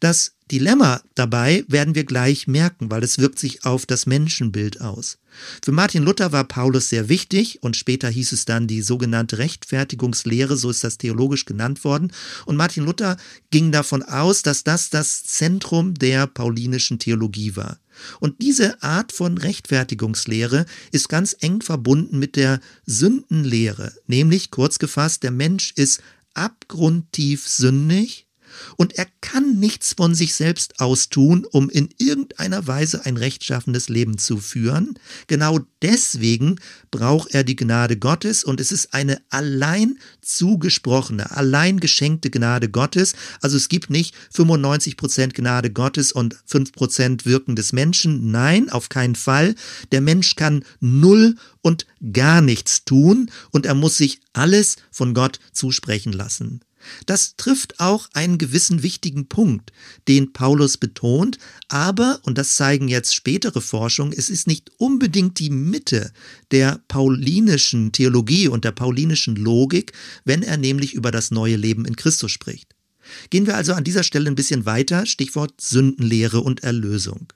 Das Dilemma dabei werden wir gleich merken, weil es wirkt sich auf das Menschenbild aus. Für Martin Luther war Paulus sehr wichtig und später hieß es dann die sogenannte Rechtfertigungslehre, so ist das theologisch genannt worden. Und Martin Luther ging davon aus, dass das das Zentrum der paulinischen Theologie war. Und diese Art von Rechtfertigungslehre ist ganz eng verbunden mit der Sündenlehre, nämlich kurz gefasst, der Mensch ist abgrundtief sündig und er kann nichts von sich selbst aus tun, um in irgendeiner Weise ein rechtschaffenes Leben zu führen. Genau deswegen braucht er die Gnade Gottes und es ist eine allein zugesprochene, allein geschenkte Gnade Gottes. Also es gibt nicht 95 Prozent Gnade Gottes und 5 Prozent Wirken des Menschen. Nein, auf keinen Fall. Der Mensch kann null und gar nichts tun und er muss sich alles von Gott zusprechen lassen. Das trifft auch einen gewissen wichtigen Punkt, den Paulus betont, aber, und das zeigen jetzt spätere Forschung, es ist nicht unbedingt die Mitte der paulinischen Theologie und der paulinischen Logik, wenn er nämlich über das neue Leben in Christus spricht. Gehen wir also an dieser Stelle ein bisschen weiter, Stichwort Sündenlehre und Erlösung.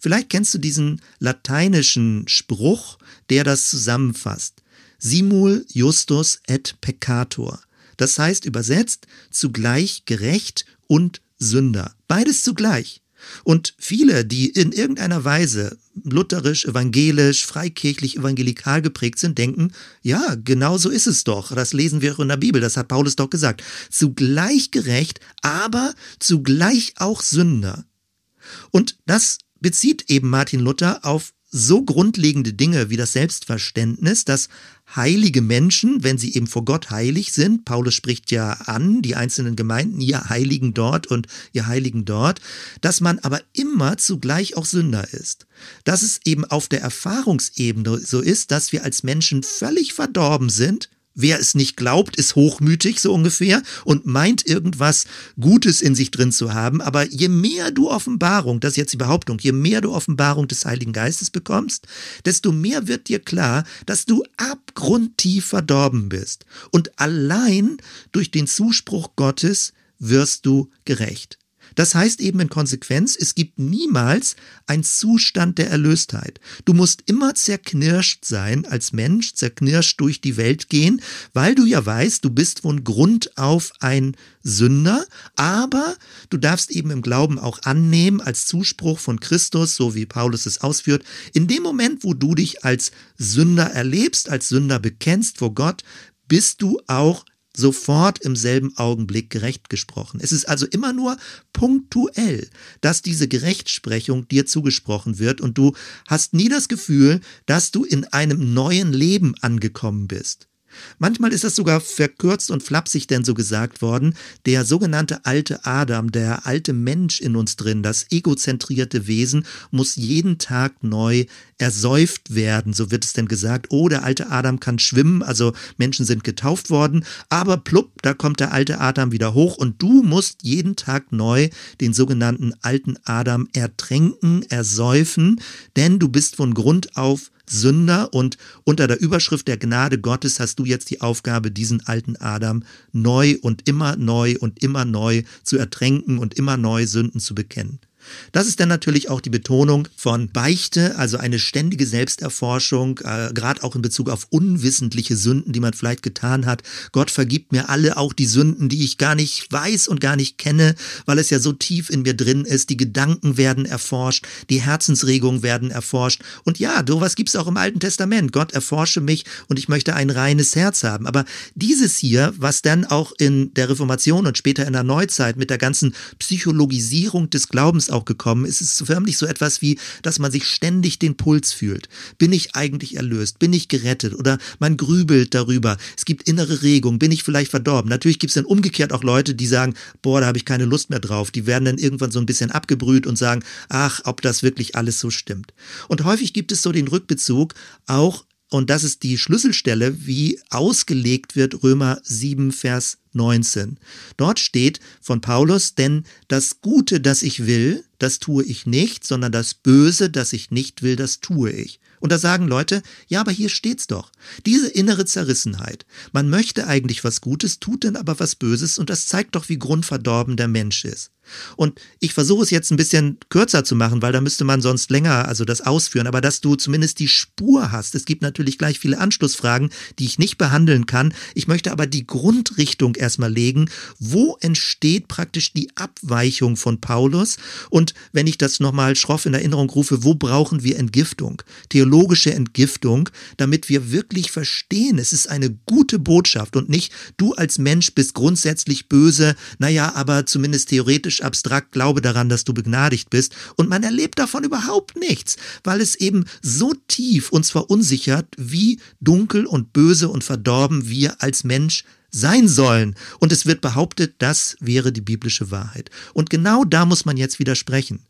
Vielleicht kennst du diesen lateinischen Spruch, der das zusammenfasst. Simul justus et peccator. Das heißt übersetzt zugleich gerecht und Sünder. Beides zugleich. Und viele, die in irgendeiner Weise lutherisch, evangelisch, freikirchlich, evangelikal geprägt sind, denken, ja, genau so ist es doch. Das lesen wir auch in der Bibel, das hat Paulus doch gesagt. Zugleich gerecht, aber zugleich auch Sünder. Und das bezieht eben Martin Luther auf so grundlegende Dinge wie das Selbstverständnis, dass heilige Menschen, wenn sie eben vor Gott heilig sind, Paulus spricht ja an, die einzelnen Gemeinden, ihr Heiligen dort und ihr Heiligen dort, dass man aber immer zugleich auch Sünder ist. Dass es eben auf der Erfahrungsebene so ist, dass wir als Menschen völlig verdorben sind Wer es nicht glaubt, ist hochmütig so ungefähr und meint irgendwas Gutes in sich drin zu haben. Aber je mehr du Offenbarung, das ist jetzt die Behauptung, je mehr du Offenbarung des Heiligen Geistes bekommst, desto mehr wird dir klar, dass du abgrundtief verdorben bist. Und allein durch den Zuspruch Gottes wirst du gerecht. Das heißt eben in Konsequenz, es gibt niemals einen Zustand der Erlöstheit. Du musst immer zerknirscht sein als Mensch, zerknirscht durch die Welt gehen, weil du ja weißt, du bist von Grund auf ein Sünder, aber du darfst eben im Glauben auch annehmen als Zuspruch von Christus, so wie Paulus es ausführt, in dem Moment, wo du dich als Sünder erlebst, als Sünder bekennst vor Gott, bist du auch sofort im selben Augenblick gerecht gesprochen. Es ist also immer nur punktuell, dass diese Gerechtsprechung dir zugesprochen wird und du hast nie das Gefühl, dass du in einem neuen Leben angekommen bist. Manchmal ist das sogar verkürzt und flapsig denn so gesagt worden, der sogenannte alte Adam, der alte Mensch in uns drin, das egozentrierte Wesen, muss jeden Tag neu ersäuft werden, so wird es denn gesagt. Oh, der alte Adam kann schwimmen, also Menschen sind getauft worden, aber plupp, da kommt der alte Adam wieder hoch und du musst jeden Tag neu den sogenannten alten Adam ertränken, ersäufen, denn du bist von Grund auf Sünder und unter der Überschrift der Gnade Gottes hast du jetzt die Aufgabe, diesen alten Adam neu und immer neu und immer neu zu ertränken und immer neu Sünden zu bekennen. Das ist dann natürlich auch die Betonung von Beichte, also eine ständige Selbsterforschung, äh, gerade auch in Bezug auf unwissentliche Sünden, die man vielleicht getan hat. Gott vergibt mir alle, auch die Sünden, die ich gar nicht weiß und gar nicht kenne, weil es ja so tief in mir drin ist. Die Gedanken werden erforscht, die Herzensregungen werden erforscht. Und ja, sowas gibt es auch im Alten Testament. Gott erforsche mich und ich möchte ein reines Herz haben. Aber dieses hier, was dann auch in der Reformation und später in der Neuzeit mit der ganzen Psychologisierung des Glaubens auch gekommen. Es ist förmlich so etwas wie, dass man sich ständig den Puls fühlt. Bin ich eigentlich erlöst? Bin ich gerettet? Oder man grübelt darüber. Es gibt innere Regung. Bin ich vielleicht verdorben? Natürlich gibt es dann umgekehrt auch Leute, die sagen, boah, da habe ich keine Lust mehr drauf. Die werden dann irgendwann so ein bisschen abgebrüht und sagen, ach, ob das wirklich alles so stimmt. Und häufig gibt es so den Rückbezug auch und das ist die Schlüsselstelle, wie ausgelegt wird Römer 7, Vers 19. Dort steht von Paulus, denn das Gute, das ich will, das tue ich nicht, sondern das Böse, das ich nicht will, das tue ich. Und da sagen Leute, ja, aber hier steht's doch. Diese innere Zerrissenheit. Man möchte eigentlich was Gutes, tut dann aber was Böses und das zeigt doch, wie grundverdorben der Mensch ist. Und ich versuche es jetzt ein bisschen kürzer zu machen, weil da müsste man sonst länger also das ausführen, aber dass du zumindest die Spur hast. Es gibt natürlich gleich viele Anschlussfragen, die ich nicht behandeln kann. Ich möchte aber die Grundrichtung erstmal legen. Wo entsteht praktisch die Abweichung von Paulus? Und wenn ich das nochmal schroff in Erinnerung rufe, wo brauchen wir Entgiftung? Theologische Entgiftung, damit wir wirklich verstehen, es ist eine gute Botschaft und nicht du als Mensch bist grundsätzlich böse, naja, aber zumindest theoretisch abstrakt glaube daran, dass du begnadigt bist. Und man erlebt davon überhaupt nichts, weil es eben so tief uns verunsichert, wie dunkel und böse und verdorben wir als Mensch sein sollen. Und es wird behauptet, das wäre die biblische Wahrheit. Und genau da muss man jetzt widersprechen.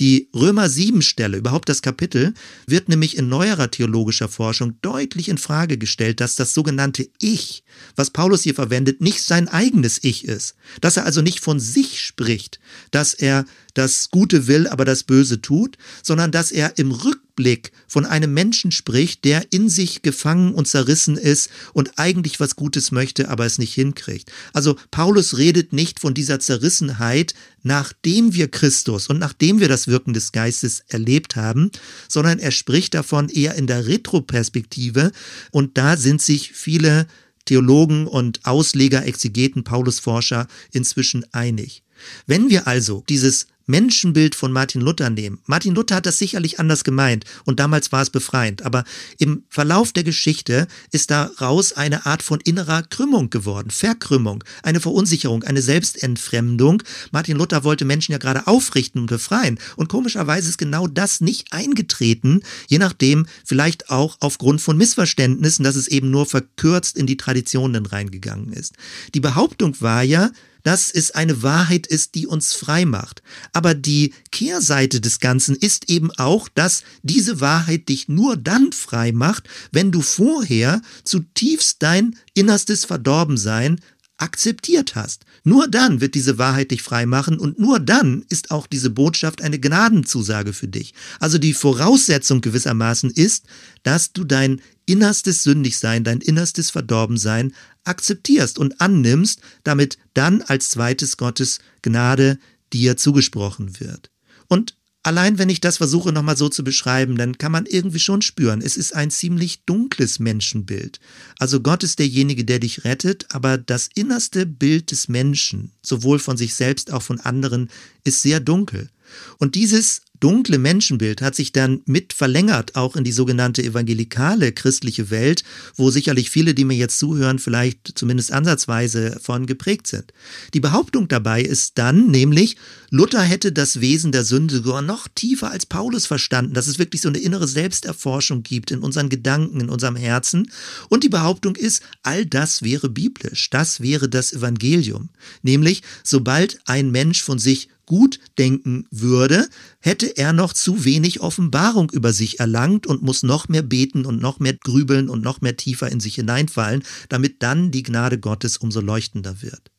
Die Römer 7 Stelle, überhaupt das Kapitel, wird nämlich in neuerer theologischer Forschung deutlich in Frage gestellt, dass das sogenannte Ich, was Paulus hier verwendet, nicht sein eigenes Ich ist. Dass er also nicht von sich spricht, dass er das Gute will, aber das Böse tut, sondern dass er im Rückblick von einem Menschen spricht, der in sich gefangen und zerrissen ist und eigentlich was Gutes möchte, aber es nicht hinkriegt. Also Paulus redet nicht von dieser Zerrissenheit, nachdem wir Christus und nachdem wir das Wirken des Geistes erlebt haben, sondern er spricht davon eher in der Retroperspektive und da sind sich viele Theologen und Ausleger, Exegeten, Paulusforscher inzwischen einig. Wenn wir also dieses Menschenbild von Martin Luther nehmen. Martin Luther hat das sicherlich anders gemeint und damals war es befreiend, aber im Verlauf der Geschichte ist daraus eine Art von innerer Krümmung geworden, Verkrümmung, eine Verunsicherung, eine Selbstentfremdung. Martin Luther wollte Menschen ja gerade aufrichten und befreien und komischerweise ist genau das nicht eingetreten, je nachdem vielleicht auch aufgrund von Missverständnissen, dass es eben nur verkürzt in die Traditionen reingegangen ist. Die Behauptung war ja, dass es eine Wahrheit ist, die uns frei macht. Aber die Kehrseite des Ganzen ist eben auch, dass diese Wahrheit dich nur dann frei macht, wenn du vorher zutiefst dein innerstes Verdorbensein akzeptiert hast. Nur dann wird diese Wahrheit dich frei machen und nur dann ist auch diese Botschaft eine Gnadenzusage für dich. Also die Voraussetzung gewissermaßen ist, dass du dein innerstes Sündigsein, dein innerstes Verdorbensein akzeptierst und annimmst, damit dann als zweites Gottes Gnade dir zugesprochen wird. Und Allein wenn ich das versuche nochmal so zu beschreiben, dann kann man irgendwie schon spüren, es ist ein ziemlich dunkles Menschenbild. Also Gott ist derjenige, der dich rettet, aber das innerste Bild des Menschen, sowohl von sich selbst auch von anderen, ist sehr dunkel. Und dieses dunkle Menschenbild hat sich dann mit verlängert, auch in die sogenannte evangelikale christliche Welt, wo sicherlich viele, die mir jetzt zuhören, vielleicht zumindest ansatzweise von geprägt sind. Die Behauptung dabei ist dann nämlich, Luther hätte das Wesen der Sünde sogar noch tiefer als Paulus verstanden, dass es wirklich so eine innere Selbsterforschung gibt in unseren Gedanken, in unserem Herzen. Und die Behauptung ist, all das wäre biblisch, das wäre das Evangelium. Nämlich, sobald ein Mensch von sich gut denken würde, hätte er noch zu wenig Offenbarung über sich erlangt und muss noch mehr beten und noch mehr grübeln und noch mehr tiefer in sich hineinfallen, damit dann die Gnade Gottes umso leuchtender wird.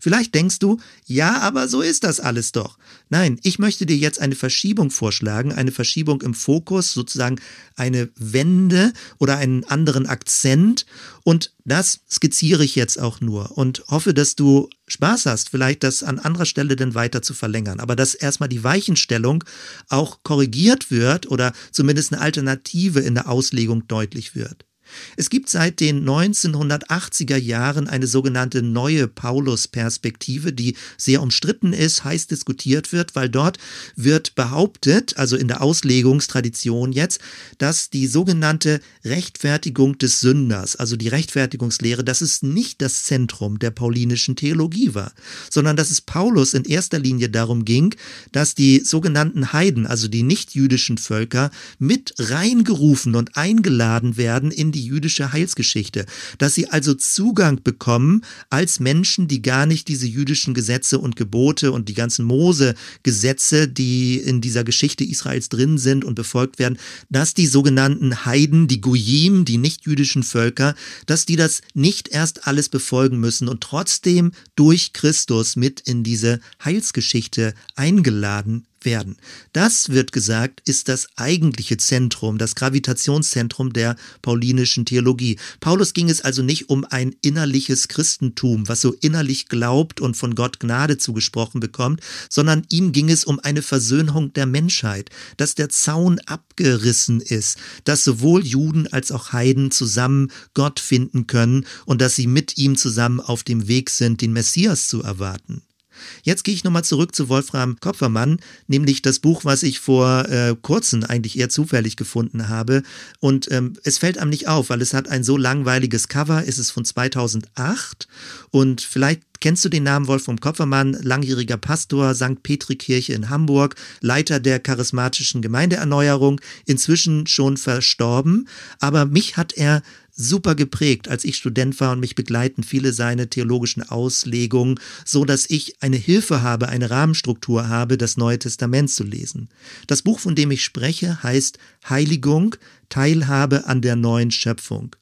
Vielleicht denkst du, ja, aber so ist das alles doch. Nein, ich möchte dir jetzt eine Verschiebung vorschlagen, eine Verschiebung im Fokus, sozusagen eine Wende oder einen anderen Akzent. Und das skizziere ich jetzt auch nur und hoffe, dass du Spaß hast, vielleicht das an anderer Stelle dann weiter zu verlängern. Aber dass erstmal die Weichenstellung auch korrigiert wird oder zumindest eine Alternative in der Auslegung deutlich wird. Es gibt seit den 1980er Jahren eine sogenannte neue Paulus-Perspektive, die sehr umstritten ist, heiß diskutiert wird, weil dort wird behauptet, also in der Auslegungstradition jetzt, dass die sogenannte Rechtfertigung des Sünders, also die Rechtfertigungslehre, dass es nicht das Zentrum der paulinischen Theologie war, sondern dass es Paulus in erster Linie darum ging, dass die sogenannten Heiden, also die nichtjüdischen Völker, mit reingerufen und eingeladen werden in die jüdische Heilsgeschichte, dass sie also Zugang bekommen als Menschen, die gar nicht diese jüdischen Gesetze und Gebote und die ganzen Mose-Gesetze, die in dieser Geschichte Israels drin sind und befolgt werden, dass die sogenannten Heiden, die Goyim, die nichtjüdischen Völker, dass die das nicht erst alles befolgen müssen und trotzdem durch Christus mit in diese Heilsgeschichte eingeladen werden. Das wird gesagt, ist das eigentliche Zentrum, das Gravitationszentrum der paulinischen Theologie. Paulus ging es also nicht um ein innerliches Christentum, was so innerlich glaubt und von Gott Gnade zugesprochen bekommt, sondern ihm ging es um eine Versöhnung der Menschheit, dass der Zaun abgerissen ist, dass sowohl Juden als auch Heiden zusammen Gott finden können und dass sie mit ihm zusammen auf dem Weg sind, den Messias zu erwarten. Jetzt gehe ich nochmal zurück zu Wolfram Kopfermann, nämlich das Buch, was ich vor äh, kurzem eigentlich eher zufällig gefunden habe. Und ähm, es fällt einem nicht auf, weil es hat ein so langweiliges Cover. Es ist von 2008 und vielleicht Kennst du den Namen Wolfram Kopfermann, langjähriger Pastor, St. Petrikirche in Hamburg, Leiter der charismatischen Gemeindeerneuerung, inzwischen schon verstorben, aber mich hat er super geprägt, als ich Student war und mich begleiten viele seine theologischen Auslegungen, so dass ich eine Hilfe habe, eine Rahmenstruktur habe, das Neue Testament zu lesen. Das Buch, von dem ich spreche, heißt Heiligung, Teilhabe an der neuen Schöpfung.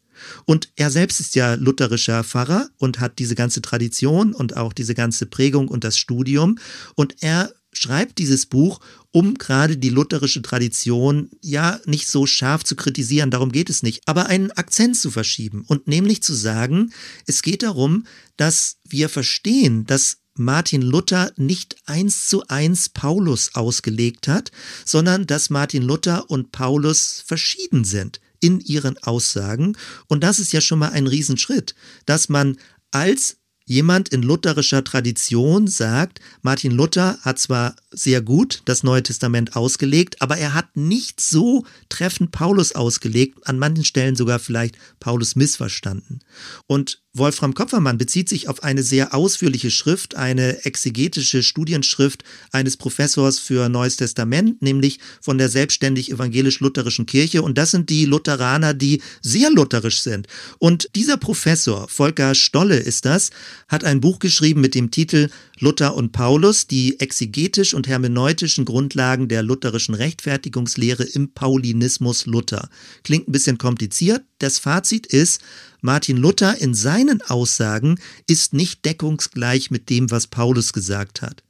Und er selbst ist ja lutherischer Pfarrer und hat diese ganze Tradition und auch diese ganze Prägung und das Studium. Und er schreibt dieses Buch, um gerade die lutherische Tradition ja nicht so scharf zu kritisieren, darum geht es nicht, aber einen Akzent zu verschieben und nämlich zu sagen, es geht darum, dass wir verstehen, dass Martin Luther nicht eins zu eins Paulus ausgelegt hat, sondern dass Martin Luther und Paulus verschieden sind in ihren Aussagen. Und das ist ja schon mal ein Riesenschritt, dass man als Jemand in lutherischer Tradition sagt, Martin Luther hat zwar sehr gut das Neue Testament ausgelegt, aber er hat nicht so treffend Paulus ausgelegt, an manchen Stellen sogar vielleicht Paulus missverstanden. Und Wolfram Kopfermann bezieht sich auf eine sehr ausführliche Schrift, eine exegetische Studienschrift eines Professors für Neues Testament, nämlich von der selbstständig evangelisch-lutherischen Kirche. Und das sind die Lutheraner, die sehr lutherisch sind. Und dieser Professor, Volker Stolle ist das, hat ein Buch geschrieben mit dem Titel Luther und Paulus, die exegetisch und hermeneutischen Grundlagen der lutherischen Rechtfertigungslehre im Paulinismus Luther. Klingt ein bisschen kompliziert. Das Fazit ist, Martin Luther in seinen Aussagen ist nicht deckungsgleich mit dem, was Paulus gesagt hat.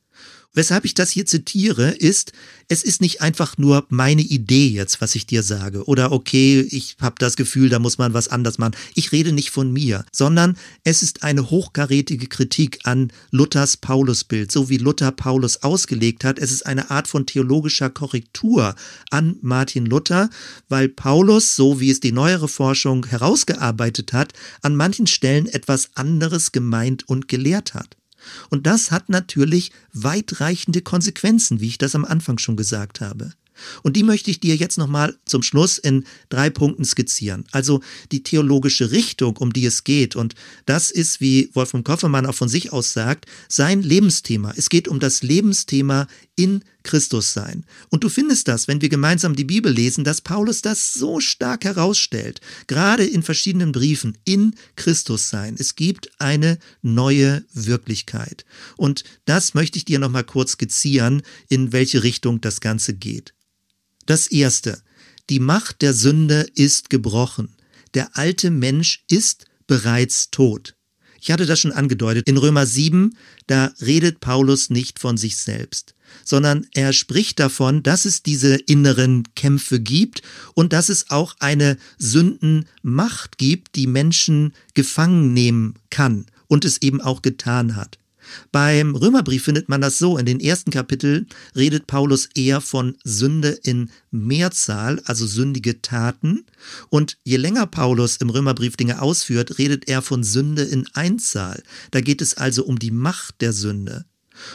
Weshalb ich das hier zitiere, ist, es ist nicht einfach nur meine Idee jetzt, was ich dir sage. Oder okay, ich habe das Gefühl, da muss man was anders machen. Ich rede nicht von mir, sondern es ist eine hochkarätige Kritik an Luthers Paulusbild, so wie Luther Paulus ausgelegt hat. Es ist eine Art von theologischer Korrektur an Martin Luther, weil Paulus, so wie es die neuere Forschung herausgearbeitet hat, an manchen Stellen etwas anderes gemeint und gelehrt hat. Und das hat natürlich weitreichende Konsequenzen, wie ich das am Anfang schon gesagt habe. Und die möchte ich dir jetzt nochmal zum Schluss in drei Punkten skizzieren. Also die theologische Richtung, um die es geht. Und das ist, wie Wolfram Koffermann auch von sich aus sagt, sein Lebensthema. Es geht um das Lebensthema in Christus sein. Und du findest das, wenn wir gemeinsam die Bibel lesen, dass Paulus das so stark herausstellt, gerade in verschiedenen Briefen, in Christus sein. Es gibt eine neue Wirklichkeit. Und das möchte ich dir nochmal kurz skizzieren, in welche Richtung das Ganze geht. Das erste. Die Macht der Sünde ist gebrochen. Der alte Mensch ist bereits tot. Ich hatte das schon angedeutet. In Römer 7, da redet Paulus nicht von sich selbst, sondern er spricht davon, dass es diese inneren Kämpfe gibt und dass es auch eine Sündenmacht gibt, die Menschen gefangen nehmen kann und es eben auch getan hat. Beim Römerbrief findet man das so. In den ersten Kapiteln redet Paulus eher von Sünde in Mehrzahl, also sündige Taten. Und je länger Paulus im Römerbrief Dinge ausführt, redet er von Sünde in Einzahl. Da geht es also um die Macht der Sünde.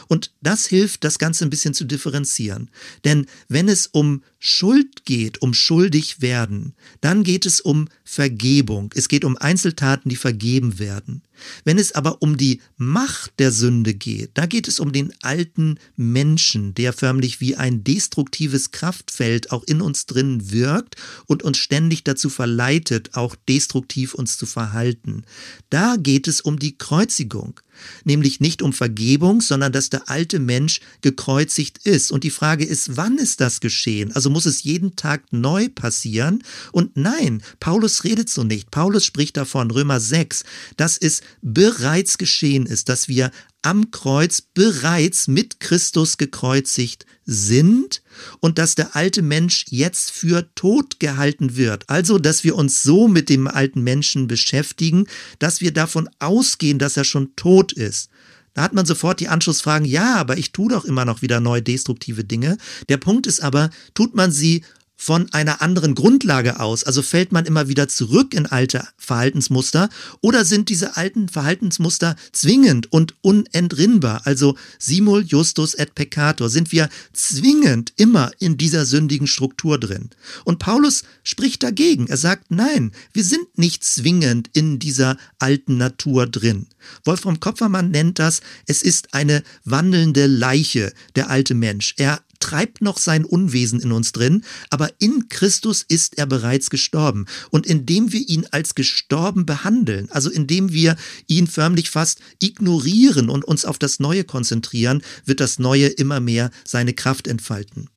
Und das hilft, das Ganze ein bisschen zu differenzieren. Denn wenn es um Schuld geht, um schuldig werden, dann geht es um Vergebung. Es geht um Einzeltaten, die vergeben werden. Wenn es aber um die Macht der Sünde geht, da geht es um den alten Menschen, der förmlich wie ein destruktives Kraftfeld auch in uns drin wirkt und uns ständig dazu verleitet, auch destruktiv uns zu verhalten. Da geht es um die Kreuzigung, nämlich nicht um Vergebung, sondern dass der alte Mensch gekreuzigt ist. Und die Frage ist, wann ist das geschehen? Also muss es jeden Tag neu passieren? Und nein, Paulus redet so nicht. Paulus spricht davon, Römer 6, dass es bereits geschehen ist, dass wir am Kreuz bereits mit Christus gekreuzigt sind und dass der alte Mensch jetzt für tot gehalten wird. Also, dass wir uns so mit dem alten Menschen beschäftigen, dass wir davon ausgehen, dass er schon tot ist. Da hat man sofort die Anschlussfragen, ja, aber ich tue doch immer noch wieder neu destruktive Dinge. Der Punkt ist aber, tut man sie von einer anderen Grundlage aus? Also fällt man immer wieder zurück in alte Verhaltensmuster oder sind diese alten Verhaltensmuster zwingend und unentrinnbar? Also simul justus et peccator, sind wir zwingend immer in dieser sündigen Struktur drin? Und Paulus spricht dagegen. Er sagt, nein, wir sind nicht zwingend in dieser alten Natur drin. Wolfram Kopfermann nennt das, es ist eine wandelnde Leiche, der alte Mensch. Er treibt noch sein Unwesen in uns drin, aber in Christus ist er bereits gestorben. Und indem wir ihn als gestorben behandeln, also indem wir ihn förmlich fast ignorieren und uns auf das Neue konzentrieren, wird das Neue immer mehr seine Kraft entfalten.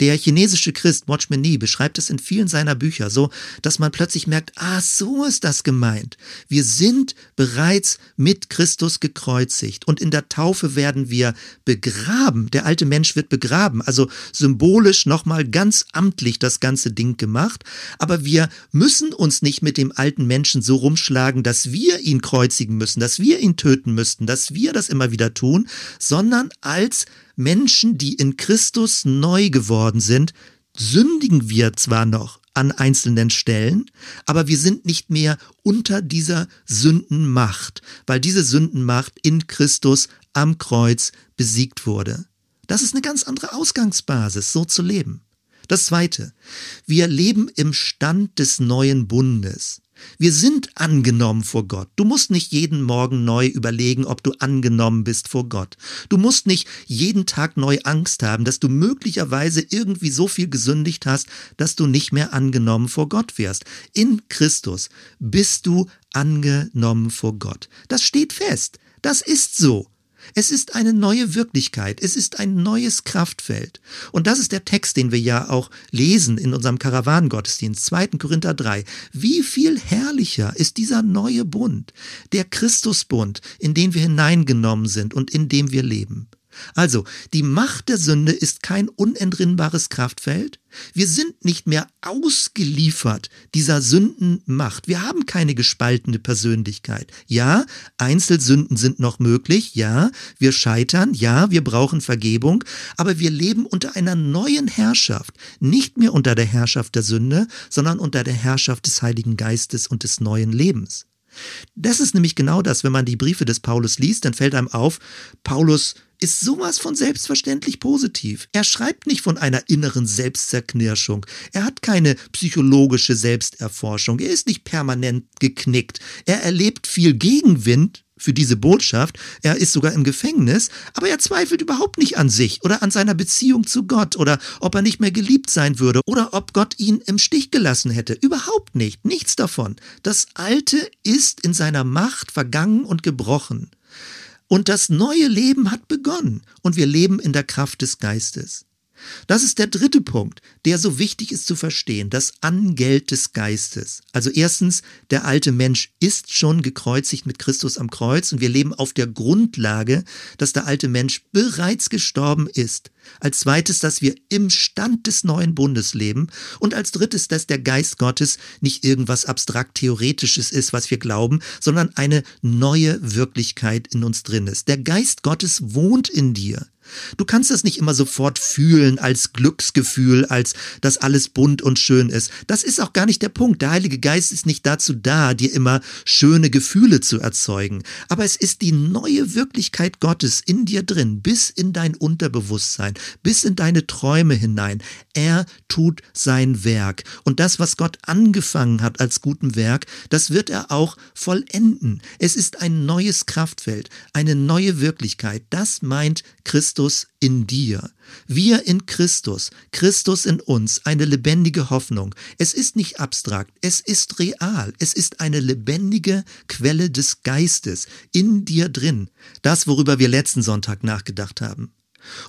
Der chinesische Christ Watchman Nee beschreibt es in vielen seiner Bücher so, dass man plötzlich merkt, ah, so ist das gemeint. Wir sind bereits mit Christus gekreuzigt und in der Taufe werden wir begraben. Der alte Mensch wird begraben, also symbolisch nochmal ganz amtlich das ganze Ding gemacht. Aber wir müssen uns nicht mit dem alten Menschen so rumschlagen, dass wir ihn kreuzigen müssen, dass wir ihn töten müssten, dass wir das immer wieder tun, sondern als Menschen, die in Christus neu geworden sind, sündigen wir zwar noch an einzelnen Stellen, aber wir sind nicht mehr unter dieser Sündenmacht, weil diese Sündenmacht in Christus am Kreuz besiegt wurde. Das ist eine ganz andere Ausgangsbasis, so zu leben. Das Zweite, wir leben im Stand des neuen Bundes. Wir sind angenommen vor Gott. Du musst nicht jeden Morgen neu überlegen, ob du angenommen bist vor Gott. Du musst nicht jeden Tag neu Angst haben, dass du möglicherweise irgendwie so viel gesündigt hast, dass du nicht mehr angenommen vor Gott wirst. In Christus bist du angenommen vor Gott. Das steht fest. Das ist so. Es ist eine neue Wirklichkeit, es ist ein neues Kraftfeld. Und das ist der Text, den wir ja auch lesen in unserem Karawanengottesdienst, 2. Korinther 3. Wie viel herrlicher ist dieser neue Bund, der Christusbund, in den wir hineingenommen sind und in dem wir leben. Also, die Macht der Sünde ist kein unentrinnbares Kraftfeld. Wir sind nicht mehr ausgeliefert dieser Sündenmacht. Wir haben keine gespaltene Persönlichkeit. Ja, Einzelsünden sind noch möglich. Ja, wir scheitern. Ja, wir brauchen Vergebung. Aber wir leben unter einer neuen Herrschaft. Nicht mehr unter der Herrschaft der Sünde, sondern unter der Herrschaft des Heiligen Geistes und des neuen Lebens. Das ist nämlich genau das, wenn man die Briefe des Paulus liest, dann fällt einem auf, Paulus ist sowas von selbstverständlich positiv. Er schreibt nicht von einer inneren Selbstzerknirschung. Er hat keine psychologische Selbsterforschung. Er ist nicht permanent geknickt. Er erlebt viel Gegenwind für diese Botschaft. Er ist sogar im Gefängnis, aber er zweifelt überhaupt nicht an sich oder an seiner Beziehung zu Gott oder ob er nicht mehr geliebt sein würde oder ob Gott ihn im Stich gelassen hätte. Überhaupt nicht. Nichts davon. Das Alte ist in seiner Macht vergangen und gebrochen. Und das neue Leben hat begonnen und wir leben in der Kraft des Geistes. Das ist der dritte Punkt, der so wichtig ist zu verstehen, das Angeld des Geistes. Also erstens, der alte Mensch ist schon gekreuzigt mit Christus am Kreuz und wir leben auf der Grundlage, dass der alte Mensch bereits gestorben ist. Als zweites, dass wir im Stand des neuen Bundes leben. Und als drittes, dass der Geist Gottes nicht irgendwas abstrakt Theoretisches ist, was wir glauben, sondern eine neue Wirklichkeit in uns drin ist. Der Geist Gottes wohnt in dir. Du kannst das nicht immer sofort fühlen als Glücksgefühl, als dass alles bunt und schön ist. Das ist auch gar nicht der Punkt. Der Heilige Geist ist nicht dazu da, dir immer schöne Gefühle zu erzeugen. Aber es ist die neue Wirklichkeit Gottes in dir drin, bis in dein Unterbewusstsein, bis in deine Träume hinein. Er tut sein Werk. Und das, was Gott angefangen hat als guten Werk, das wird er auch vollenden. Es ist ein neues Kraftfeld, eine neue Wirklichkeit. Das meint Christus Christus in dir. Wir in Christus, Christus in uns, eine lebendige Hoffnung. Es ist nicht abstrakt, es ist real, es ist eine lebendige Quelle des Geistes in dir drin. Das, worüber wir letzten Sonntag nachgedacht haben.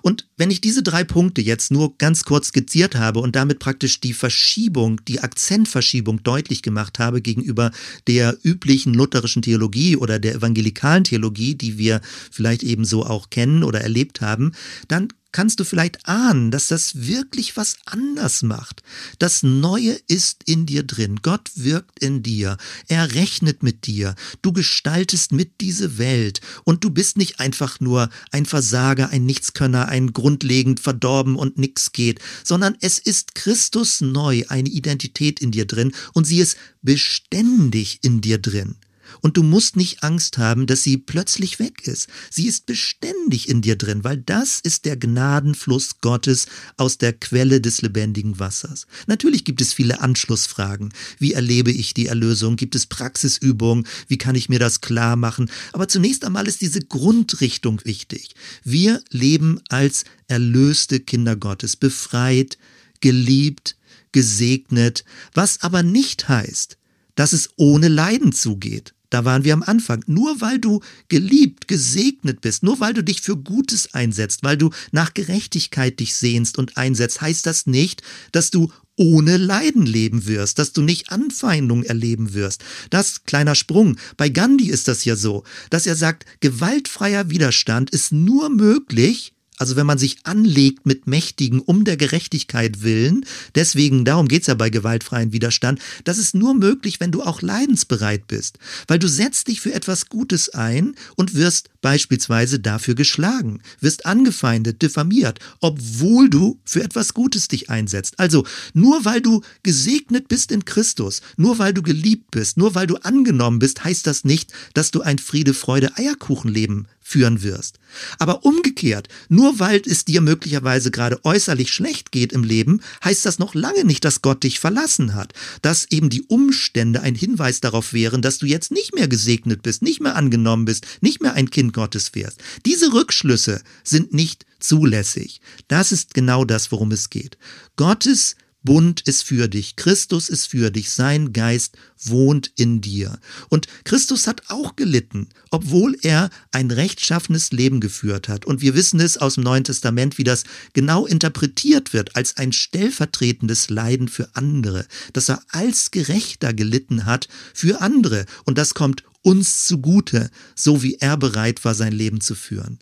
Und wenn ich diese drei Punkte jetzt nur ganz kurz skizziert habe und damit praktisch die Verschiebung, die Akzentverschiebung deutlich gemacht habe gegenüber der üblichen lutherischen Theologie oder der evangelikalen Theologie, die wir vielleicht ebenso auch kennen oder erlebt haben, dann kannst du vielleicht ahnen, dass das wirklich was anders macht. Das Neue ist in dir drin. Gott wirkt in dir. Er rechnet mit dir. Du gestaltest mit diese Welt. Und du bist nicht einfach nur ein Versager, ein Nichtskönner, ein grundlegend verdorben und nix geht, sondern es ist Christus neu, eine Identität in dir drin und sie ist beständig in dir drin. Und du musst nicht Angst haben, dass sie plötzlich weg ist. Sie ist beständig in dir drin, weil das ist der Gnadenfluss Gottes aus der Quelle des lebendigen Wassers. Natürlich gibt es viele Anschlussfragen. Wie erlebe ich die Erlösung? Gibt es Praxisübungen? Wie kann ich mir das klar machen? Aber zunächst einmal ist diese Grundrichtung wichtig. Wir leben als erlöste Kinder Gottes, befreit, geliebt, gesegnet, was aber nicht heißt, dass es ohne Leiden zugeht. Da waren wir am Anfang. Nur weil du geliebt, gesegnet bist, nur weil du dich für Gutes einsetzt, weil du nach Gerechtigkeit dich sehnst und einsetzt, heißt das nicht, dass du ohne Leiden leben wirst, dass du nicht Anfeindung erleben wirst. Das kleiner Sprung. Bei Gandhi ist das ja so, dass er sagt, gewaltfreier Widerstand ist nur möglich, also wenn man sich anlegt mit Mächtigen um der Gerechtigkeit willen, deswegen, darum geht's ja bei gewaltfreien Widerstand, das ist nur möglich, wenn du auch leidensbereit bist. Weil du setzt dich für etwas Gutes ein und wirst beispielsweise dafür geschlagen, wirst angefeindet, diffamiert, obwohl du für etwas Gutes dich einsetzt. Also nur weil du gesegnet bist in Christus, nur weil du geliebt bist, nur weil du angenommen bist, heißt das nicht, dass du ein Friede, Freude, Eierkuchenleben führen wirst. Aber umgekehrt, nur weil es dir möglicherweise gerade äußerlich schlecht geht im Leben, heißt das noch lange nicht, dass Gott dich verlassen hat. Dass eben die Umstände ein Hinweis darauf wären, dass du jetzt nicht mehr gesegnet bist, nicht mehr angenommen bist, nicht mehr ein Kind Gottes wärst. Diese Rückschlüsse sind nicht zulässig. Das ist genau das, worum es geht. Gottes Bund ist für dich, Christus ist für dich, sein Geist wohnt in dir. Und Christus hat auch gelitten, obwohl er ein rechtschaffenes Leben geführt hat. Und wir wissen es aus dem Neuen Testament, wie das genau interpretiert wird als ein stellvertretendes Leiden für andere, dass er als Gerechter gelitten hat für andere. Und das kommt uns zugute, so wie er bereit war, sein Leben zu führen.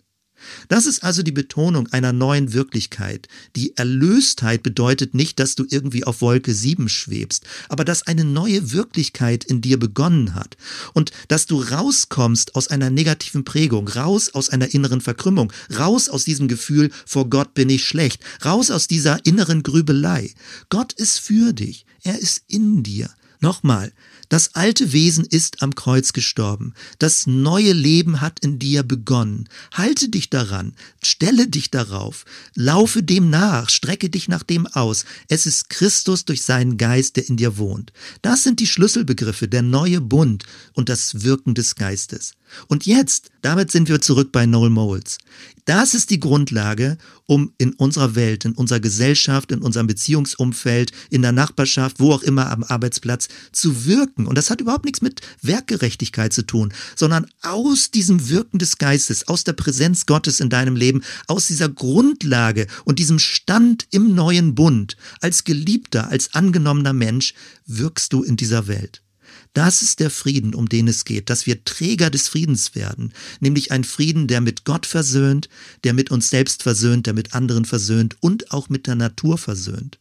Das ist also die Betonung einer neuen Wirklichkeit. Die Erlöstheit bedeutet nicht, dass du irgendwie auf Wolke 7 schwebst, aber dass eine neue Wirklichkeit in dir begonnen hat und dass du rauskommst aus einer negativen Prägung, raus aus einer inneren Verkrümmung, raus aus diesem Gefühl, vor Gott bin ich schlecht, raus aus dieser inneren Grübelei. Gott ist für dich, er ist in dir. Nochmal, das alte Wesen ist am Kreuz gestorben. Das neue Leben hat in dir begonnen. Halte dich daran, stelle dich darauf, laufe dem nach, strecke dich nach dem aus. Es ist Christus durch seinen Geist, der in dir wohnt. Das sind die Schlüsselbegriffe, der neue Bund und das Wirken des Geistes. Und jetzt, damit sind wir zurück bei Noel Moles. Das ist die Grundlage, um in unserer Welt, in unserer Gesellschaft, in unserem Beziehungsumfeld, in der Nachbarschaft, wo auch immer am Arbeitsplatz zu wirken. Und das hat überhaupt nichts mit Werkgerechtigkeit zu tun, sondern aus diesem Wirken des Geistes, aus der Präsenz Gottes in deinem Leben, aus dieser Grundlage und diesem Stand im neuen Bund, als geliebter, als angenommener Mensch, wirkst du in dieser Welt. Das ist der Frieden, um den es geht, dass wir Träger des Friedens werden, nämlich ein Frieden, der mit Gott versöhnt, der mit uns selbst versöhnt, der mit anderen versöhnt und auch mit der Natur versöhnt.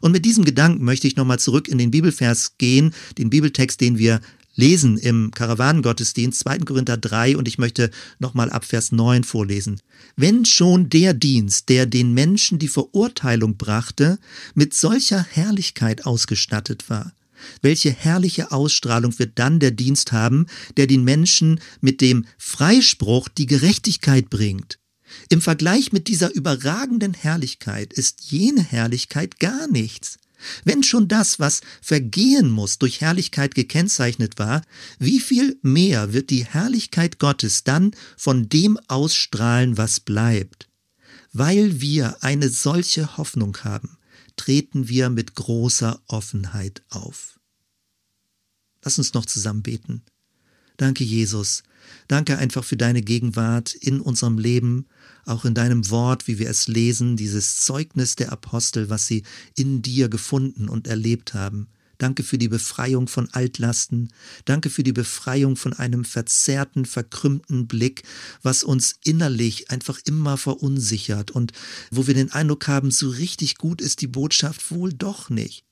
Und mit diesem Gedanken möchte ich nochmal zurück in den Bibelvers gehen, den Bibeltext, den wir lesen im Karawanengottesdienst 2. Korinther 3 und ich möchte nochmal ab Vers 9 vorlesen. Wenn schon der Dienst, der den Menschen die Verurteilung brachte, mit solcher Herrlichkeit ausgestattet war, welche herrliche Ausstrahlung wird dann der Dienst haben, der den Menschen mit dem Freispruch die Gerechtigkeit bringt. Im Vergleich mit dieser überragenden Herrlichkeit ist jene Herrlichkeit gar nichts. Wenn schon das, was vergehen muss, durch Herrlichkeit gekennzeichnet war, wie viel mehr wird die Herrlichkeit Gottes dann von dem ausstrahlen, was bleibt? Weil wir eine solche Hoffnung haben, treten wir mit großer Offenheit auf. Lass uns noch zusammen beten. Danke, Jesus. Danke einfach für deine Gegenwart in unserem Leben, auch in deinem Wort, wie wir es lesen, dieses Zeugnis der Apostel, was sie in dir gefunden und erlebt haben. Danke für die Befreiung von Altlasten. Danke für die Befreiung von einem verzerrten, verkrümmten Blick, was uns innerlich einfach immer verunsichert und wo wir den Eindruck haben, so richtig gut ist die Botschaft wohl doch nicht.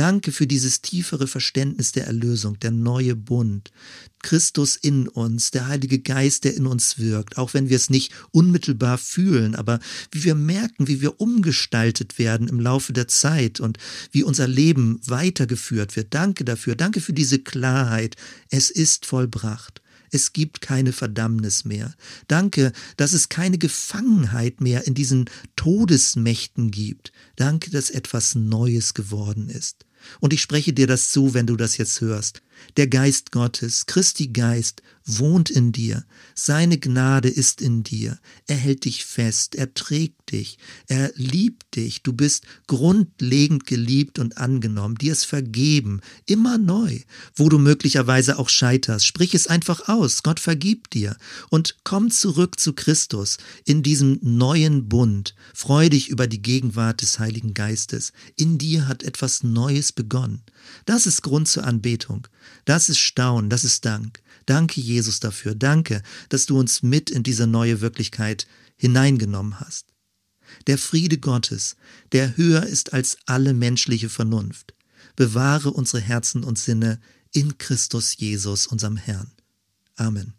Danke für dieses tiefere Verständnis der Erlösung, der neue Bund. Christus in uns, der Heilige Geist, der in uns wirkt, auch wenn wir es nicht unmittelbar fühlen, aber wie wir merken, wie wir umgestaltet werden im Laufe der Zeit und wie unser Leben weitergeführt wird. Danke dafür, danke für diese Klarheit. Es ist vollbracht. Es gibt keine Verdammnis mehr. Danke, dass es keine Gefangenheit mehr in diesen Todesmächten gibt. Danke, dass etwas Neues geworden ist. Und ich spreche dir das zu, wenn du das jetzt hörst. Der Geist Gottes, Christi Geist, wohnt in dir. Seine Gnade ist in dir. Er hält dich fest, er trägt dich, er liebt dich. Du bist grundlegend geliebt und angenommen. Dir ist vergeben, immer neu. Wo du möglicherweise auch scheiterst, sprich es einfach aus. Gott vergibt dir. Und komm zurück zu Christus in diesem neuen Bund. Freu dich über die Gegenwart des Heiligen Geistes. In dir hat etwas Neues begonnen. Das ist Grund zur Anbetung. Das ist Staunen, das ist Dank. Danke, Jesus, dafür. Danke, dass du uns mit in diese neue Wirklichkeit hineingenommen hast. Der Friede Gottes, der höher ist als alle menschliche Vernunft, bewahre unsere Herzen und Sinne in Christus Jesus, unserem Herrn. Amen.